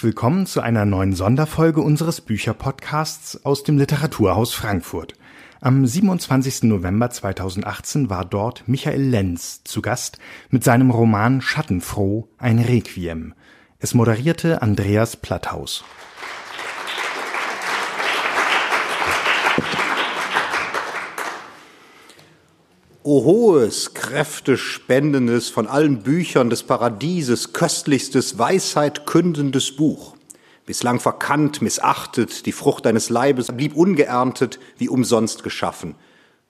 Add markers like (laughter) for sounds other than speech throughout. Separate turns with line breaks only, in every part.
herzlich willkommen zu einer neuen Sonderfolge unseres Bücherpodcasts aus dem Literaturhaus Frankfurt. Am 27. November 2018 war dort Michael Lenz zu Gast mit seinem Roman Schattenfroh, ein Requiem. Es moderierte Andreas Platthaus.
O hohes, kräftespendendes, von allen Büchern des Paradieses köstlichstes, Weisheit kündendes Buch. Bislang verkannt, missachtet, die Frucht deines Leibes blieb ungeerntet, wie umsonst geschaffen.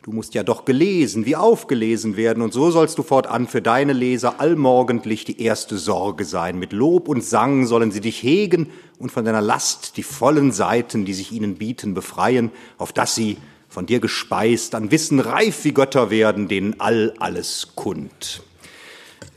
Du musst ja doch gelesen, wie aufgelesen werden, und so sollst du fortan für deine Leser allmorgendlich die erste Sorge sein. Mit Lob und Sang sollen sie dich hegen und von deiner Last die vollen Seiten, die sich ihnen bieten, befreien, auf dass sie von dir gespeist, an Wissen reif wie Götter werden, denen all alles kund.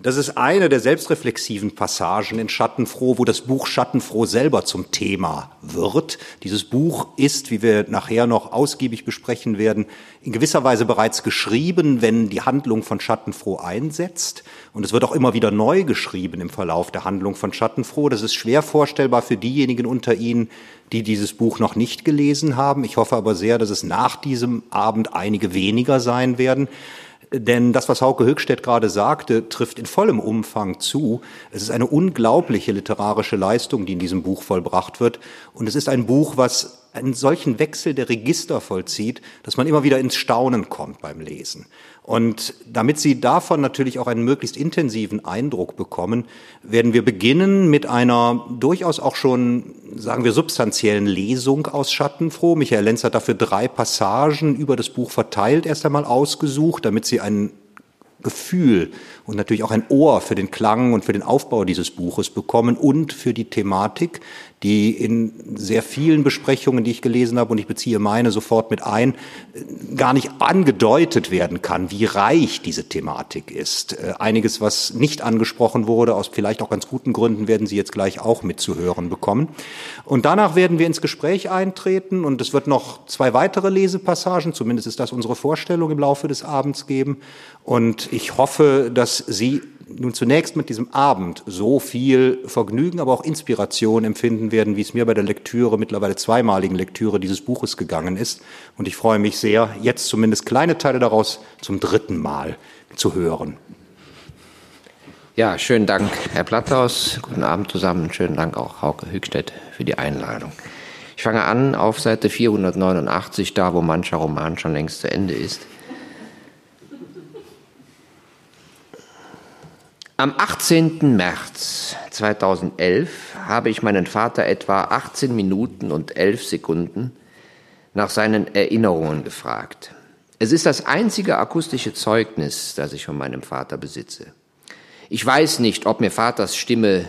Das ist eine der selbstreflexiven Passagen in Schattenfroh, wo das Buch Schattenfroh selber zum Thema wird. Dieses Buch ist, wie wir nachher noch ausgiebig besprechen werden, in gewisser Weise bereits geschrieben, wenn die Handlung von Schattenfroh einsetzt. Und es wird auch immer wieder neu geschrieben im Verlauf der Handlung von Schattenfroh. Das ist schwer vorstellbar für diejenigen unter Ihnen, die dieses Buch noch nicht gelesen haben. Ich hoffe aber sehr, dass es nach diesem Abend einige weniger sein werden. Denn das, was Hauke Höchstedt gerade sagte, trifft in vollem Umfang zu. Es ist eine unglaubliche literarische Leistung, die in diesem Buch vollbracht wird. Und es ist ein Buch, was einen solchen Wechsel der Register vollzieht, dass man immer wieder ins Staunen kommt beim Lesen. Und damit Sie davon natürlich auch einen möglichst intensiven Eindruck bekommen, werden wir beginnen mit einer durchaus auch schon, sagen wir, substanziellen Lesung aus Schattenfroh. Michael Lenz hat dafür drei Passagen über das Buch verteilt erst einmal ausgesucht, damit Sie ein Gefühl und natürlich auch ein Ohr für den Klang und für den Aufbau dieses Buches bekommen und für die Thematik, die in sehr vielen Besprechungen, die ich gelesen habe, und ich beziehe meine sofort mit ein, gar nicht angedeutet werden kann, wie reich diese Thematik ist. Äh, einiges, was nicht angesprochen wurde, aus vielleicht auch ganz guten Gründen, werden Sie jetzt gleich auch mitzuhören bekommen. Und danach werden wir ins Gespräch eintreten und es wird noch zwei weitere Lesepassagen, zumindest ist das unsere Vorstellung im Laufe des Abends geben. Und ich hoffe, dass Sie nun zunächst mit diesem Abend so viel Vergnügen, aber auch Inspiration empfinden werden, wie es mir bei der Lektüre, mittlerweile zweimaligen Lektüre dieses Buches gegangen ist. Und ich freue mich sehr, jetzt zumindest kleine Teile daraus zum dritten Mal zu hören.
Ja, schönen Dank, Herr Platthaus. Guten Abend zusammen. Schönen Dank auch Hauke Hückstedt für die Einladung. Ich fange an auf Seite 489, da wo mancher Roman schon längst zu Ende ist. Am 18. März 2011 habe ich meinen Vater etwa 18 Minuten und 11 Sekunden nach seinen Erinnerungen gefragt. Es ist das einzige akustische Zeugnis, das ich von meinem Vater besitze. Ich weiß nicht, ob mir Vaters Stimme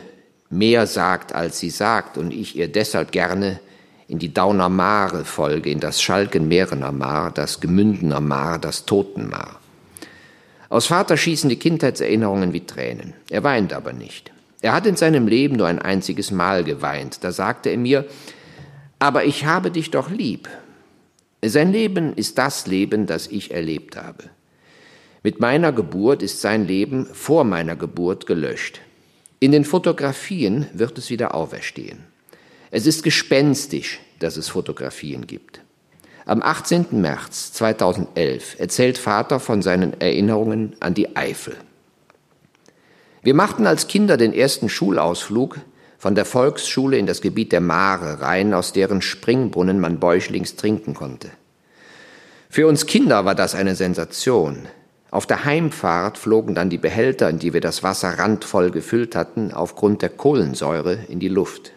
mehr sagt, als sie sagt, und ich ihr deshalb gerne in die Dauner Mare folge, in das Schalkenmeerener Mar, das Gemündener Mar, das Totenmar. Aus Vater schießen die Kindheitserinnerungen wie Tränen. Er weint aber nicht. Er hat in seinem Leben nur ein einziges Mal geweint. Da sagte er mir, aber ich habe dich doch lieb. Sein Leben ist das Leben, das ich erlebt habe. Mit meiner Geburt ist sein Leben vor meiner Geburt gelöscht. In den Fotografien wird es wieder auferstehen. Es ist gespenstisch, dass es Fotografien gibt. Am 18. März 2011 erzählt Vater von seinen Erinnerungen an die Eifel. Wir machten als Kinder den ersten Schulausflug von der Volksschule in das Gebiet der Mare rein, aus deren Springbrunnen man bäuchlings trinken konnte. Für uns Kinder war das eine Sensation. Auf der Heimfahrt flogen dann die Behälter, in die wir das Wasser randvoll gefüllt hatten, aufgrund der Kohlensäure in die Luft.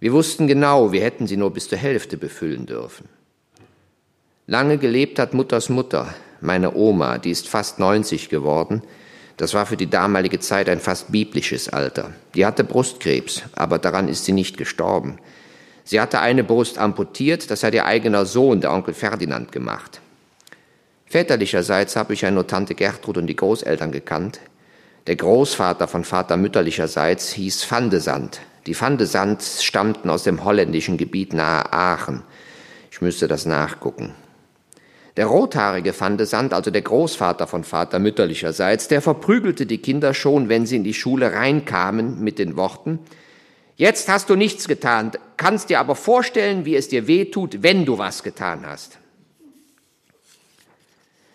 Wir wussten genau, wir hätten sie nur bis zur Hälfte befüllen dürfen. Lange gelebt hat Mutters Mutter, meine Oma, die ist fast 90 geworden. Das war für die damalige Zeit ein fast biblisches Alter. Die hatte Brustkrebs, aber daran ist sie nicht gestorben. Sie hatte eine Brust amputiert, das hat ihr eigener Sohn, der Onkel Ferdinand, gemacht. Väterlicherseits habe ich ja nur Tante Gertrud und die Großeltern gekannt. Der Großvater von Vater mütterlicherseits hieß Vandesand. Die Vandesands stammten aus dem holländischen Gebiet nahe Aachen. Ich müsste das nachgucken. Der rothaarige Fandesand, also der Großvater von Vater mütterlicherseits, der verprügelte die Kinder schon, wenn sie in die Schule reinkamen, mit den Worten, Jetzt hast du nichts getan, kannst dir aber vorstellen, wie es dir weh tut, wenn du was getan hast.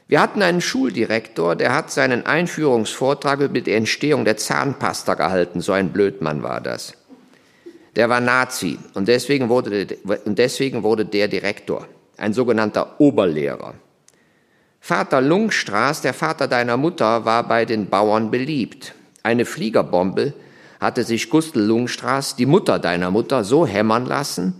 Wir hatten einen Schuldirektor, der hat seinen Einführungsvortrag über die Entstehung der Zahnpasta gehalten. So ein Blödmann war das. Der war Nazi und deswegen wurde, und deswegen wurde der Direktor, ein sogenannter Oberlehrer. Vater Lungstraß, der Vater deiner Mutter, war bei den Bauern beliebt. Eine Fliegerbombe hatte sich Gustl Lungstraß, die Mutter deiner Mutter, so hämmern lassen,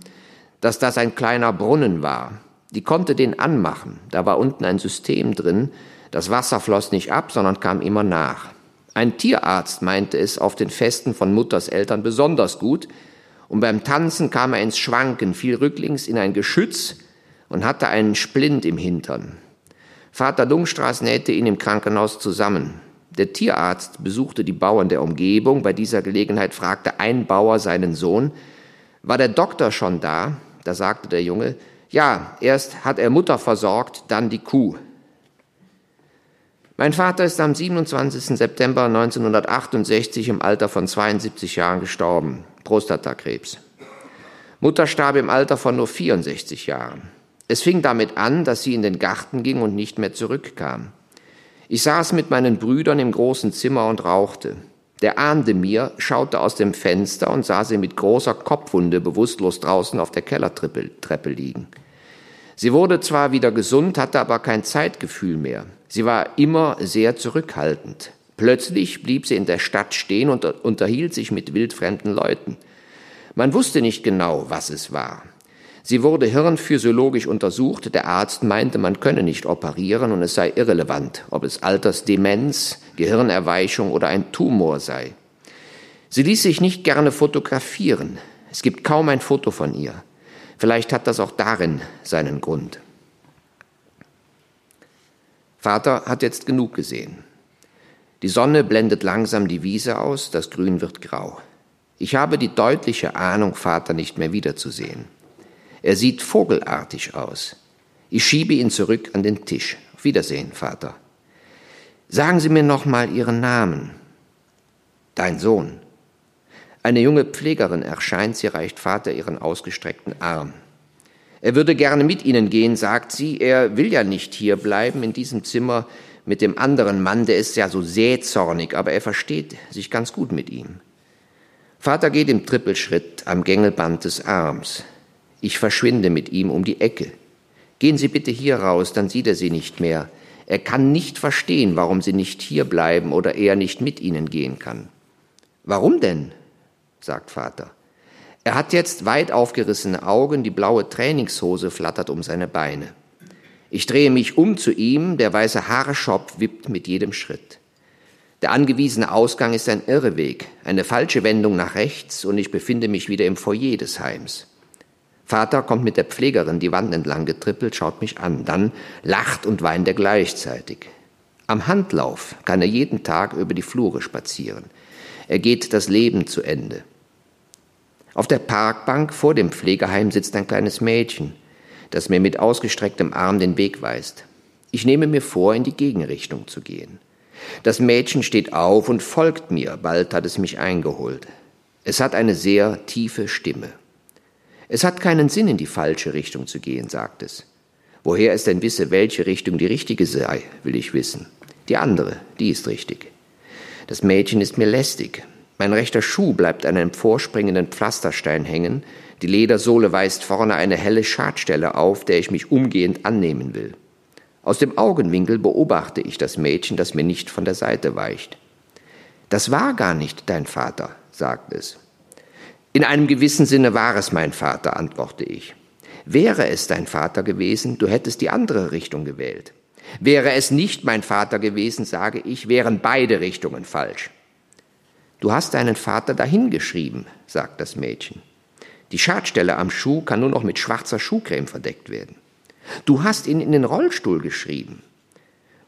dass das ein kleiner Brunnen war. Die konnte den anmachen. Da war unten ein System drin. Das Wasser floss nicht ab, sondern kam immer nach. Ein Tierarzt meinte es auf den Festen von Mutters Eltern besonders gut. Und beim Tanzen kam er ins Schwanken, fiel rücklings in ein Geschütz und hatte einen Splint im Hintern. Vater Lungstraß nähte ihn im Krankenhaus zusammen. Der Tierarzt besuchte die Bauern der Umgebung. Bei dieser Gelegenheit fragte ein Bauer seinen Sohn, war der Doktor schon da? Da sagte der Junge, ja, erst hat er Mutter versorgt, dann die Kuh. Mein Vater ist am 27. September 1968 im Alter von 72 Jahren gestorben, Prostatakrebs. Mutter starb im Alter von nur 64 Jahren. Es fing damit an, dass sie in den Garten ging und nicht mehr zurückkam. Ich saß mit meinen Brüdern im großen Zimmer und rauchte. Der ahnde mir, schaute aus dem Fenster und sah sie mit großer Kopfwunde bewusstlos draußen auf der Kellertreppe liegen. Sie wurde zwar wieder gesund, hatte aber kein Zeitgefühl mehr. Sie war immer sehr zurückhaltend. Plötzlich blieb sie in der Stadt stehen und unterhielt sich mit wildfremden Leuten. Man wusste nicht genau, was es war. Sie wurde hirnphysiologisch untersucht. Der Arzt meinte, man könne nicht operieren und es sei irrelevant, ob es Altersdemenz, Gehirnerweichung oder ein Tumor sei. Sie ließ sich nicht gerne fotografieren. Es gibt kaum ein Foto von ihr. Vielleicht hat das auch darin seinen Grund. Vater hat jetzt genug gesehen. Die Sonne blendet langsam die Wiese aus, das Grün wird grau. Ich habe die deutliche Ahnung, Vater nicht mehr wiederzusehen. Er sieht vogelartig aus. Ich schiebe ihn zurück an den Tisch. Auf Wiedersehen, Vater. Sagen Sie mir noch mal Ihren Namen. Dein Sohn. Eine junge Pflegerin erscheint, sie reicht Vater ihren ausgestreckten Arm. Er würde gerne mit Ihnen gehen, sagt sie. Er will ja nicht hier bleiben in diesem Zimmer mit dem anderen Mann, der ist ja so sähzornig, aber er versteht sich ganz gut mit ihm. Vater geht im Trippelschritt am Gängelband des Arms. Ich verschwinde mit ihm um die Ecke. Gehen Sie bitte hier raus, dann sieht er Sie nicht mehr. Er kann nicht verstehen, warum Sie nicht hier bleiben oder er nicht mit Ihnen gehen kann. Warum denn? sagt Vater. Er hat jetzt weit aufgerissene Augen, die blaue Trainingshose flattert um seine Beine. Ich drehe mich um zu ihm, der weiße Haarschopf wippt mit jedem Schritt. Der angewiesene Ausgang ist ein Irreweg, eine falsche Wendung nach rechts und ich befinde mich wieder im Foyer des Heims. Vater kommt mit der Pflegerin die Wand entlang getrippelt, schaut mich an, dann lacht und weint er gleichzeitig. Am Handlauf kann er jeden Tag über die Flure spazieren. Er geht das Leben zu Ende. Auf der Parkbank vor dem Pflegeheim sitzt ein kleines Mädchen, das mir mit ausgestrecktem Arm den Weg weist. Ich nehme mir vor, in die Gegenrichtung zu gehen. Das Mädchen steht auf und folgt mir, bald hat es mich eingeholt. Es hat eine sehr tiefe Stimme. Es hat keinen Sinn, in die falsche Richtung zu gehen, sagt es. Woher es denn wisse, welche Richtung die richtige sei, will ich wissen. Die andere, die ist richtig. Das Mädchen ist mir lästig. Mein rechter Schuh bleibt an einem vorspringenden Pflasterstein hängen, die Ledersohle weist vorne eine helle Schadstelle auf, der ich mich umgehend annehmen will. Aus dem Augenwinkel beobachte ich das Mädchen, das mir nicht von der Seite weicht. Das war gar nicht dein Vater, sagt es. In einem gewissen Sinne war es mein Vater, antworte ich. Wäre es dein Vater gewesen, du hättest die andere Richtung gewählt. Wäre es nicht mein Vater gewesen, sage ich, wären beide Richtungen falsch. Du hast deinen Vater dahingeschrieben, sagt das Mädchen. Die Schadstelle am Schuh kann nur noch mit schwarzer Schuhcreme verdeckt werden. Du hast ihn in den Rollstuhl geschrieben.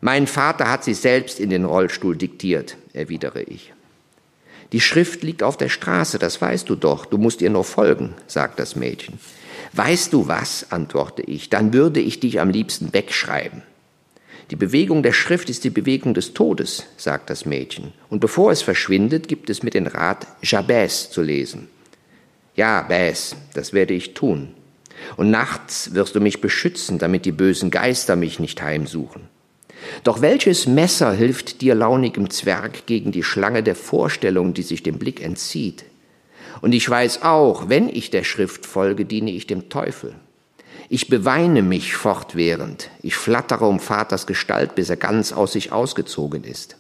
Mein Vater hat sie selbst in den Rollstuhl diktiert, erwidere ich. Die Schrift liegt auf der Straße, das weißt du doch, du musst ihr nur folgen, sagt das Mädchen. Weißt du was, antworte ich, dann würde ich dich am liebsten wegschreiben. Die Bewegung der Schrift ist die Bewegung des Todes, sagt das Mädchen, und bevor es verschwindet, gibt es mir den Rat, Jabez zu lesen. Ja, Bäs, das werde ich tun. Und nachts wirst du mich beschützen, damit die bösen Geister mich nicht heimsuchen. Doch welches Messer hilft dir launigem Zwerg gegen die Schlange der Vorstellung, die sich dem Blick entzieht? Und ich weiß auch, wenn ich der Schrift folge, diene ich dem Teufel. Ich beweine mich fortwährend, ich flattere um Vaters Gestalt, bis er ganz aus sich ausgezogen ist.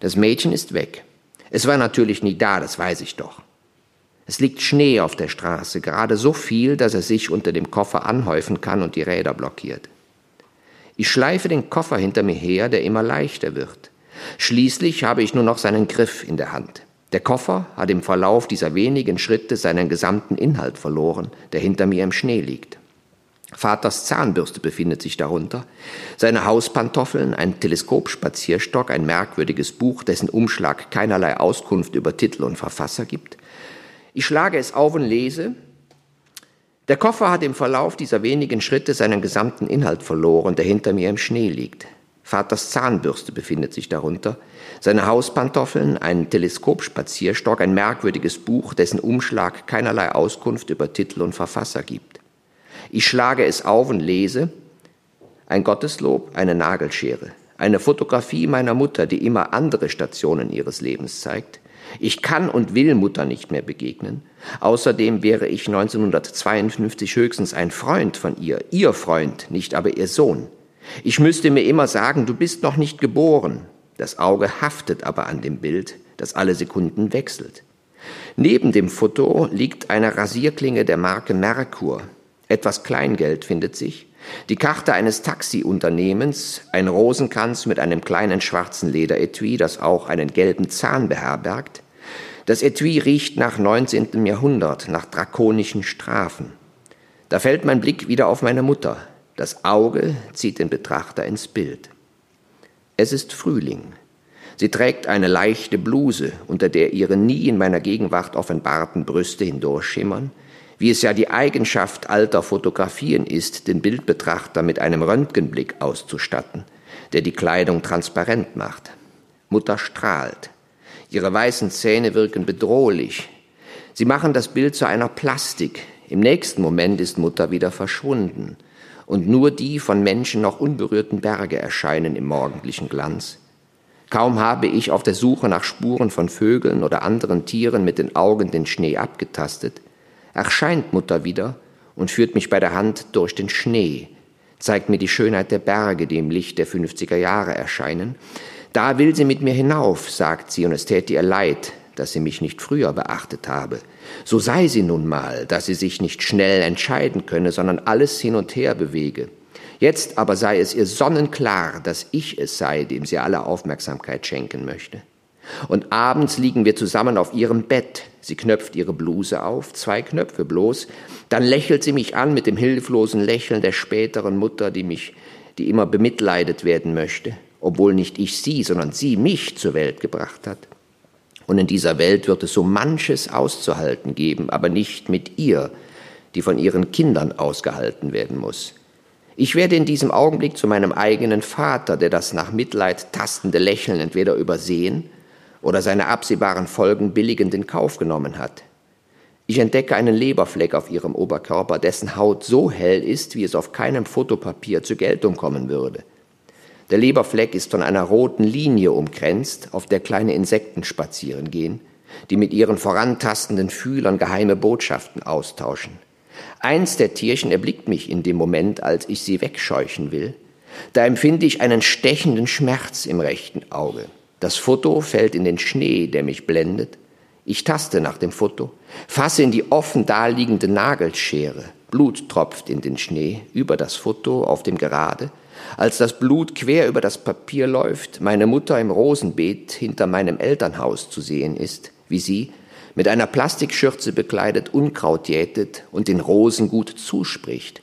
Das Mädchen ist weg. Es war natürlich nie da, das weiß ich doch. Es liegt Schnee auf der Straße, gerade so viel, dass er sich unter dem Koffer anhäufen kann und die Räder blockiert. Ich schleife den Koffer hinter mir her, der immer leichter wird. Schließlich habe ich nur noch seinen Griff in der Hand. Der Koffer hat im Verlauf dieser wenigen Schritte seinen gesamten Inhalt verloren, der hinter mir im Schnee liegt. Vaters Zahnbürste befindet sich darunter, seine Hauspantoffeln, ein Teleskopspazierstock, ein merkwürdiges Buch, dessen Umschlag keinerlei Auskunft über Titel und Verfasser gibt. Ich schlage es auf und lese. Der Koffer hat im Verlauf dieser wenigen Schritte seinen gesamten Inhalt verloren, der hinter mir im Schnee liegt. Vaters Zahnbürste befindet sich darunter, seine Hauspantoffeln, ein Teleskopspazierstock, ein merkwürdiges Buch, dessen Umschlag keinerlei Auskunft über Titel und Verfasser gibt. Ich schlage es auf und lese ein Gotteslob, eine Nagelschere, eine Fotografie meiner Mutter, die immer andere Stationen ihres Lebens zeigt. Ich kann und will Mutter nicht mehr begegnen. Außerdem wäre ich 1952 höchstens ein Freund von ihr, ihr Freund, nicht aber ihr Sohn. Ich müsste mir immer sagen, du bist noch nicht geboren. Das Auge haftet aber an dem Bild, das alle Sekunden wechselt. Neben dem Foto liegt eine Rasierklinge der Marke Merkur, etwas Kleingeld findet sich, die Karte eines Taxiunternehmens, ein Rosenkranz mit einem kleinen schwarzen Lederetui, das auch einen gelben Zahn beherbergt. Das Etui riecht nach 19. Jahrhundert, nach drakonischen Strafen. Da fällt mein Blick wieder auf meine Mutter. Das Auge zieht den Betrachter ins Bild. Es ist Frühling. Sie trägt eine leichte Bluse, unter der ihre nie in meiner Gegenwart offenbarten Brüste hindurchschimmern, wie es ja die Eigenschaft alter Fotografien ist, den Bildbetrachter mit einem Röntgenblick auszustatten, der die Kleidung transparent macht. Mutter strahlt. Ihre weißen Zähne wirken bedrohlich. Sie machen das Bild zu einer Plastik. Im nächsten Moment ist Mutter wieder verschwunden. Und nur die von Menschen noch unberührten Berge erscheinen im morgendlichen Glanz. Kaum habe ich auf der Suche nach Spuren von Vögeln oder anderen Tieren mit den Augen den Schnee abgetastet, erscheint Mutter wieder und führt mich bei der Hand durch den Schnee, zeigt mir die Schönheit der Berge, die im Licht der 50er Jahre erscheinen. Da will sie mit mir hinauf, sagt sie, und es täte ihr leid, dass sie mich nicht früher beachtet habe. So sei sie nun mal, dass sie sich nicht schnell entscheiden könne, sondern alles hin und her bewege. Jetzt aber sei es ihr sonnenklar, dass ich es sei, dem sie alle Aufmerksamkeit schenken möchte. Und abends liegen wir zusammen auf ihrem Bett. Sie knöpft ihre Bluse auf, zwei Knöpfe bloß. Dann lächelt sie mich an mit dem hilflosen Lächeln der späteren Mutter, die mich, die immer bemitleidet werden möchte, obwohl nicht ich sie, sondern sie mich zur Welt gebracht hat. Und in dieser Welt wird es so manches auszuhalten geben, aber nicht mit ihr, die von ihren Kindern ausgehalten werden muss. Ich werde in diesem Augenblick zu meinem eigenen Vater, der das nach Mitleid tastende Lächeln entweder übersehen oder seine absehbaren Folgen billigend in Kauf genommen hat. Ich entdecke einen Leberfleck auf ihrem Oberkörper, dessen Haut so hell ist, wie es auf keinem Fotopapier zur Geltung kommen würde. Der Leberfleck ist von einer roten Linie umkränzt, auf der kleine Insekten spazieren gehen, die mit ihren vorantastenden Fühlern geheime Botschaften austauschen. Eins der Tierchen erblickt mich in dem Moment, als ich sie wegscheuchen will. Da empfinde ich einen stechenden Schmerz im rechten Auge. Das Foto fällt in den Schnee, der mich blendet. Ich taste nach dem Foto, fasse in die offen daliegende Nagelschere. Blut tropft in den Schnee über das Foto auf dem Gerade. Als das Blut quer über das Papier läuft, meine Mutter im Rosenbeet hinter meinem Elternhaus zu sehen ist, wie sie, mit einer Plastikschürze bekleidet, Unkraut jätet und den Rosen gut zuspricht,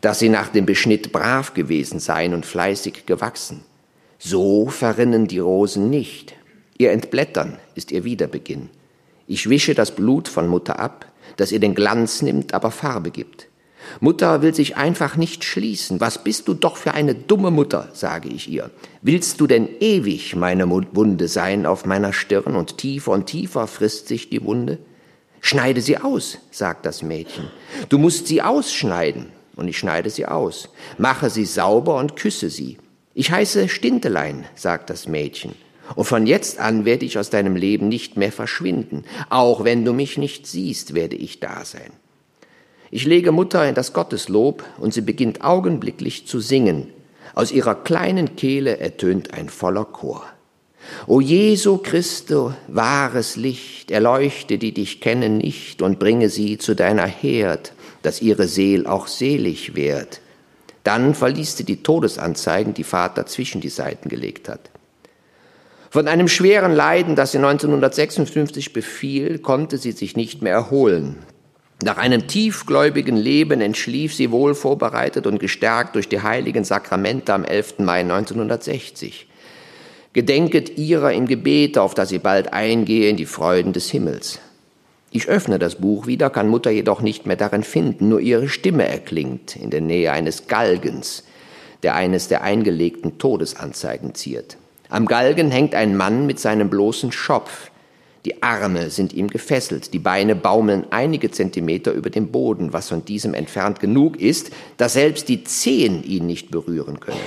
dass sie nach dem Beschnitt brav gewesen seien und fleißig gewachsen. So verrinnen die Rosen nicht. Ihr Entblättern ist ihr Wiederbeginn. Ich wische das Blut von Mutter ab, das ihr den Glanz nimmt, aber Farbe gibt. Mutter will sich einfach nicht schließen. Was bist du doch für eine dumme Mutter, sage ich ihr. Willst du denn ewig meine Wunde sein auf meiner Stirn und tiefer und tiefer frisst sich die Wunde? Schneide sie aus, sagt das Mädchen. Du musst sie ausschneiden. Und ich schneide sie aus. Mache sie sauber und küsse sie. Ich heiße Stintelein, sagt das Mädchen. Und von jetzt an werde ich aus deinem Leben nicht mehr verschwinden. Auch wenn du mich nicht siehst, werde ich da sein. Ich lege Mutter in das Gotteslob und sie beginnt augenblicklich zu singen. Aus ihrer kleinen Kehle ertönt ein voller Chor. O Jesu Christo, wahres Licht, erleuchte, die dich kennen nicht, und bringe sie zu deiner Herd, dass ihre Seel auch selig werd. Dann verließ sie die Todesanzeigen, die Vater zwischen die Seiten gelegt hat. Von einem schweren Leiden, das sie 1956 befiel, konnte sie sich nicht mehr erholen. Nach einem tiefgläubigen Leben entschlief sie wohl vorbereitet und gestärkt durch die heiligen Sakramente am 11. Mai 1960. Gedenket ihrer im Gebet, auf dass sie bald eingehe in die Freuden des Himmels. Ich öffne das Buch wieder, kann Mutter jedoch nicht mehr darin finden, nur ihre Stimme erklingt in der Nähe eines Galgens, der eines der eingelegten Todesanzeigen ziert. Am Galgen hängt ein Mann mit seinem bloßen Schopf. Die Arme sind ihm gefesselt, die Beine baumeln einige Zentimeter über dem Boden, was von diesem entfernt genug ist, dass selbst die Zehen ihn nicht berühren können.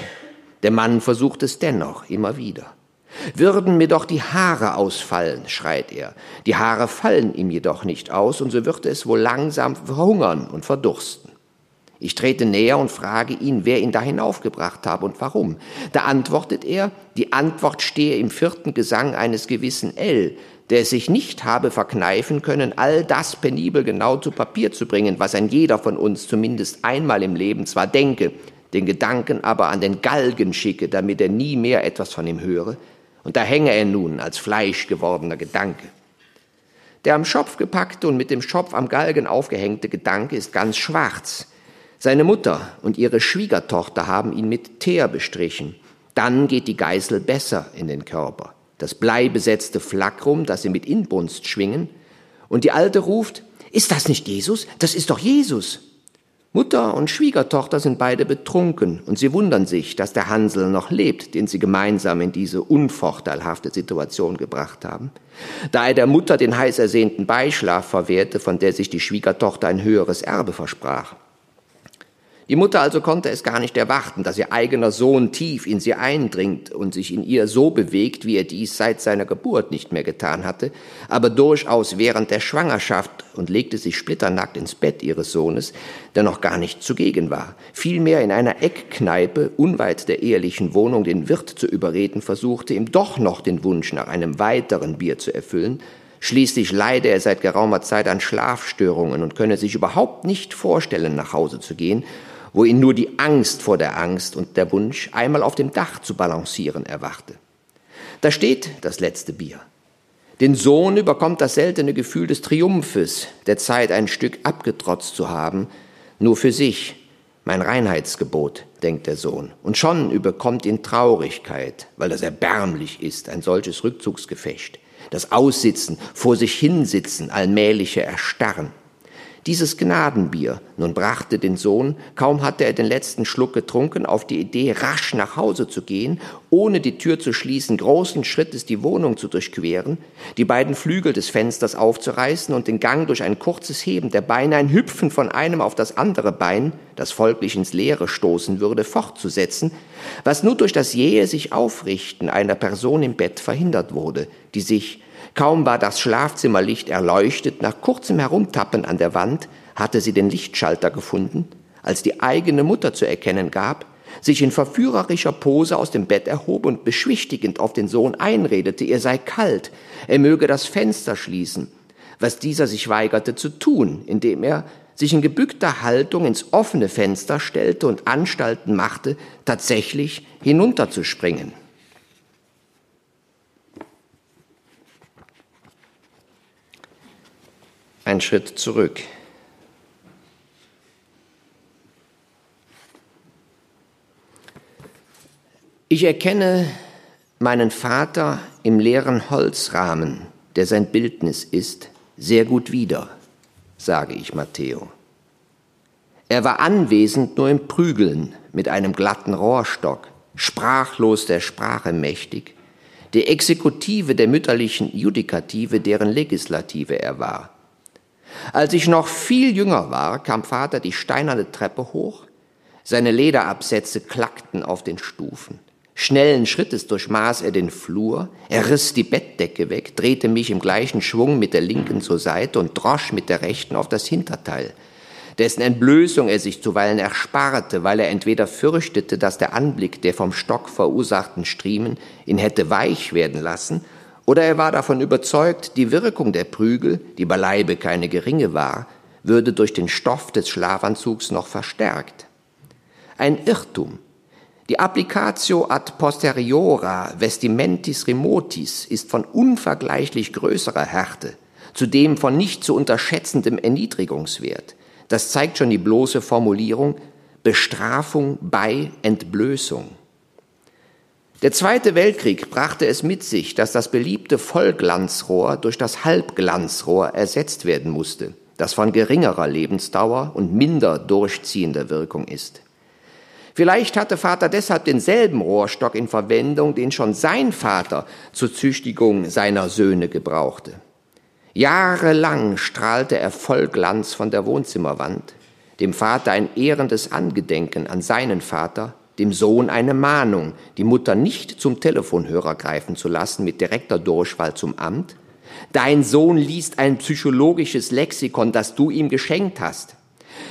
Der Mann versucht es dennoch immer wieder. Würden mir doch die Haare ausfallen, schreit er. Die Haare fallen ihm jedoch nicht aus, und so wird es wohl langsam verhungern und verdursten. Ich trete näher und frage ihn, wer ihn da hinaufgebracht habe und warum. Da antwortet er, die Antwort stehe im vierten Gesang eines gewissen L, der es sich nicht habe verkneifen können, all das penibel genau zu Papier zu bringen, was ein jeder von uns zumindest einmal im Leben zwar denke, den Gedanken aber an den Galgen schicke, damit er nie mehr etwas von ihm höre, und da hänge er nun als Fleisch gewordener Gedanke. Der am Schopf gepackte und mit dem Schopf am Galgen aufgehängte Gedanke ist ganz schwarz, seine Mutter und ihre Schwiegertochter haben ihn mit Teer bestrichen. Dann geht die Geißel besser in den Körper. Das bleibesetzte Flackrum, das sie mit Inbrunst schwingen. Und die Alte ruft, ist das nicht Jesus? Das ist doch Jesus. Mutter und Schwiegertochter sind beide betrunken und sie wundern sich, dass der Hansel noch lebt, den sie gemeinsam in diese unvorteilhafte Situation gebracht haben. Da er der Mutter den heiß ersehnten Beischlaf verwehrte, von der sich die Schwiegertochter ein höheres Erbe versprach. Die Mutter also konnte es gar nicht erwarten, dass ihr eigener Sohn tief in sie eindringt und sich in ihr so bewegt, wie er dies seit seiner Geburt nicht mehr getan hatte, aber durchaus während der Schwangerschaft und legte sich splitternackt ins Bett ihres Sohnes, der noch gar nicht zugegen war, vielmehr in einer Eckkneipe unweit der ehelichen Wohnung den Wirt zu überreden versuchte, ihm doch noch den Wunsch nach einem weiteren Bier zu erfüllen, Schließlich leide er seit geraumer Zeit an Schlafstörungen und könne sich überhaupt nicht vorstellen, nach Hause zu gehen wo ihn nur die Angst vor der Angst und der Wunsch, einmal auf dem Dach zu balancieren, erwachte. Da steht das letzte Bier. Den Sohn überkommt das seltene Gefühl des Triumphes, der Zeit ein Stück abgetrotzt zu haben, nur für sich, mein Reinheitsgebot, denkt der Sohn. Und schon überkommt ihn Traurigkeit, weil das erbärmlich ist, ein solches Rückzugsgefecht. Das Aussitzen, vor sich hinsitzen, allmähliche Erstarren. Dieses Gnadenbier. Nun brachte den Sohn, kaum hatte er den letzten Schluck getrunken, auf die Idee, rasch nach Hause zu gehen, ohne die Tür zu schließen, großen Schrittes die Wohnung zu durchqueren, die beiden Flügel des Fensters aufzureißen und den Gang durch ein kurzes Heben der Beine, ein Hüpfen von einem auf das andere Bein, das folglich ins Leere stoßen würde, fortzusetzen, was nur durch das jähe sich Aufrichten einer Person im Bett verhindert wurde, die sich, Kaum war das Schlafzimmerlicht erleuchtet, nach kurzem Herumtappen an der Wand hatte sie den Lichtschalter gefunden, als die eigene Mutter zu erkennen gab, sich in verführerischer Pose aus dem Bett erhob und beschwichtigend auf den Sohn einredete, ihr sei kalt, er möge das Fenster schließen, was dieser sich weigerte zu tun, indem er sich in gebückter Haltung ins offene Fenster stellte und Anstalten machte, tatsächlich hinunterzuspringen. Ein Schritt zurück. Ich erkenne meinen Vater im leeren Holzrahmen, der sein Bildnis ist, sehr gut wieder, sage ich Matteo. Er war anwesend nur im Prügeln mit einem glatten Rohrstock, sprachlos der Sprache mächtig, die Exekutive der mütterlichen Judikative, deren Legislative er war. Als ich noch viel jünger war, kam Vater die steinerne Treppe hoch, seine Lederabsätze klackten auf den Stufen. Schnellen Schrittes durchmaß er den Flur, er riss die Bettdecke weg, drehte mich im gleichen Schwung mit der linken zur Seite und drosch mit der rechten auf das Hinterteil, dessen Entblößung er sich zuweilen ersparte, weil er entweder fürchtete, dass der Anblick der vom Stock verursachten Striemen ihn hätte weich werden lassen, oder er war davon überzeugt, die Wirkung der Prügel, die beileibe keine geringe war, würde durch den Stoff des Schlafanzugs noch verstärkt. Ein Irrtum, die Applicatio ad posteriora vestimentis remotis ist von unvergleichlich größerer Härte, zudem von nicht zu unterschätzendem Erniedrigungswert. Das zeigt schon die bloße Formulierung Bestrafung bei Entblößung. Der Zweite Weltkrieg brachte es mit sich, dass das beliebte Vollglanzrohr durch das Halbglanzrohr ersetzt werden musste, das von geringerer Lebensdauer und minder durchziehender Wirkung ist. Vielleicht hatte Vater deshalb denselben Rohrstock in Verwendung, den schon sein Vater zur Züchtigung seiner Söhne gebrauchte. Jahrelang strahlte er voll Glanz von der Wohnzimmerwand, dem Vater ein ehrendes Angedenken an seinen Vater, dem Sohn eine Mahnung, die Mutter nicht zum Telefonhörer greifen zu lassen mit direkter Durchwahl zum Amt. Dein Sohn liest ein psychologisches Lexikon, das du ihm geschenkt hast.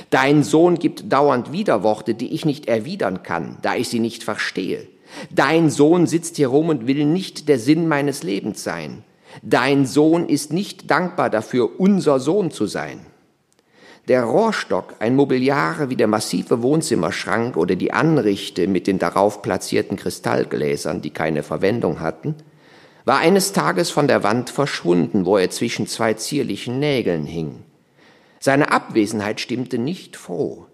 Dein Sohn gibt dauernd Widerworte, die ich nicht erwidern kann, da ich sie nicht verstehe. Dein Sohn sitzt hier rum und will nicht der Sinn meines Lebens sein. Dein Sohn ist nicht dankbar dafür, unser Sohn zu sein. Der Rohrstock, ein Mobiliare wie der massive Wohnzimmerschrank oder die Anrichte mit den darauf platzierten Kristallgläsern, die keine Verwendung hatten, war eines Tages von der Wand verschwunden, wo er zwischen zwei zierlichen Nägeln hing. Seine Abwesenheit stimmte nicht froh.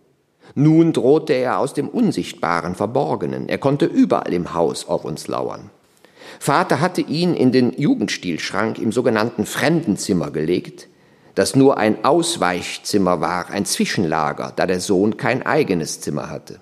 Nun drohte er aus dem Unsichtbaren, Verborgenen. Er konnte überall im Haus auf uns lauern. Vater hatte ihn in den Jugendstilschrank im sogenannten Fremdenzimmer gelegt, das nur ein Ausweichzimmer war, ein Zwischenlager, da der Sohn kein eigenes Zimmer hatte.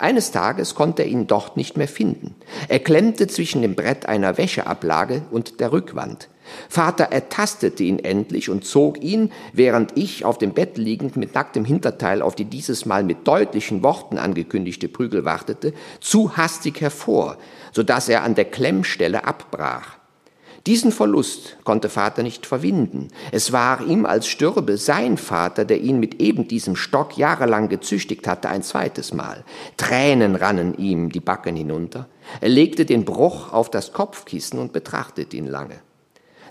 Eines Tages konnte er ihn dort nicht mehr finden. Er klemmte zwischen dem Brett einer Wäscheablage und der Rückwand. Vater ertastete ihn endlich und zog ihn, während ich auf dem Bett liegend mit nacktem Hinterteil auf die dieses Mal mit deutlichen Worten angekündigte Prügel wartete, zu hastig hervor, so dass er an der Klemmstelle abbrach. Diesen Verlust konnte Vater nicht verwinden. Es war ihm, als stürbe sein Vater, der ihn mit eben diesem Stock jahrelang gezüchtigt hatte, ein zweites Mal. Tränen rannen ihm die Backen hinunter. Er legte den Bruch auf das Kopfkissen und betrachtete ihn lange.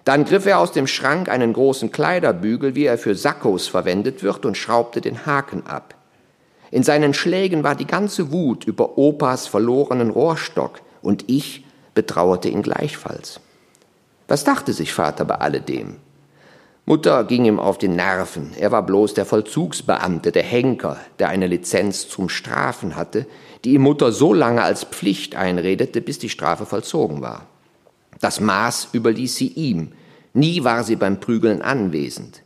Dann griff er aus dem Schrank einen großen Kleiderbügel, wie er für Sakkos verwendet wird, und schraubte den Haken ab. In seinen Schlägen war die ganze Wut über Opas verlorenen Rohrstock, und ich betrauerte ihn gleichfalls. Was dachte sich Vater bei alledem? Mutter ging ihm auf den Nerven. Er war bloß der Vollzugsbeamte, der Henker, der eine Lizenz zum Strafen hatte, die ihm Mutter so lange als Pflicht einredete, bis die Strafe vollzogen war. Das Maß überließ sie ihm. Nie war sie beim Prügeln anwesend.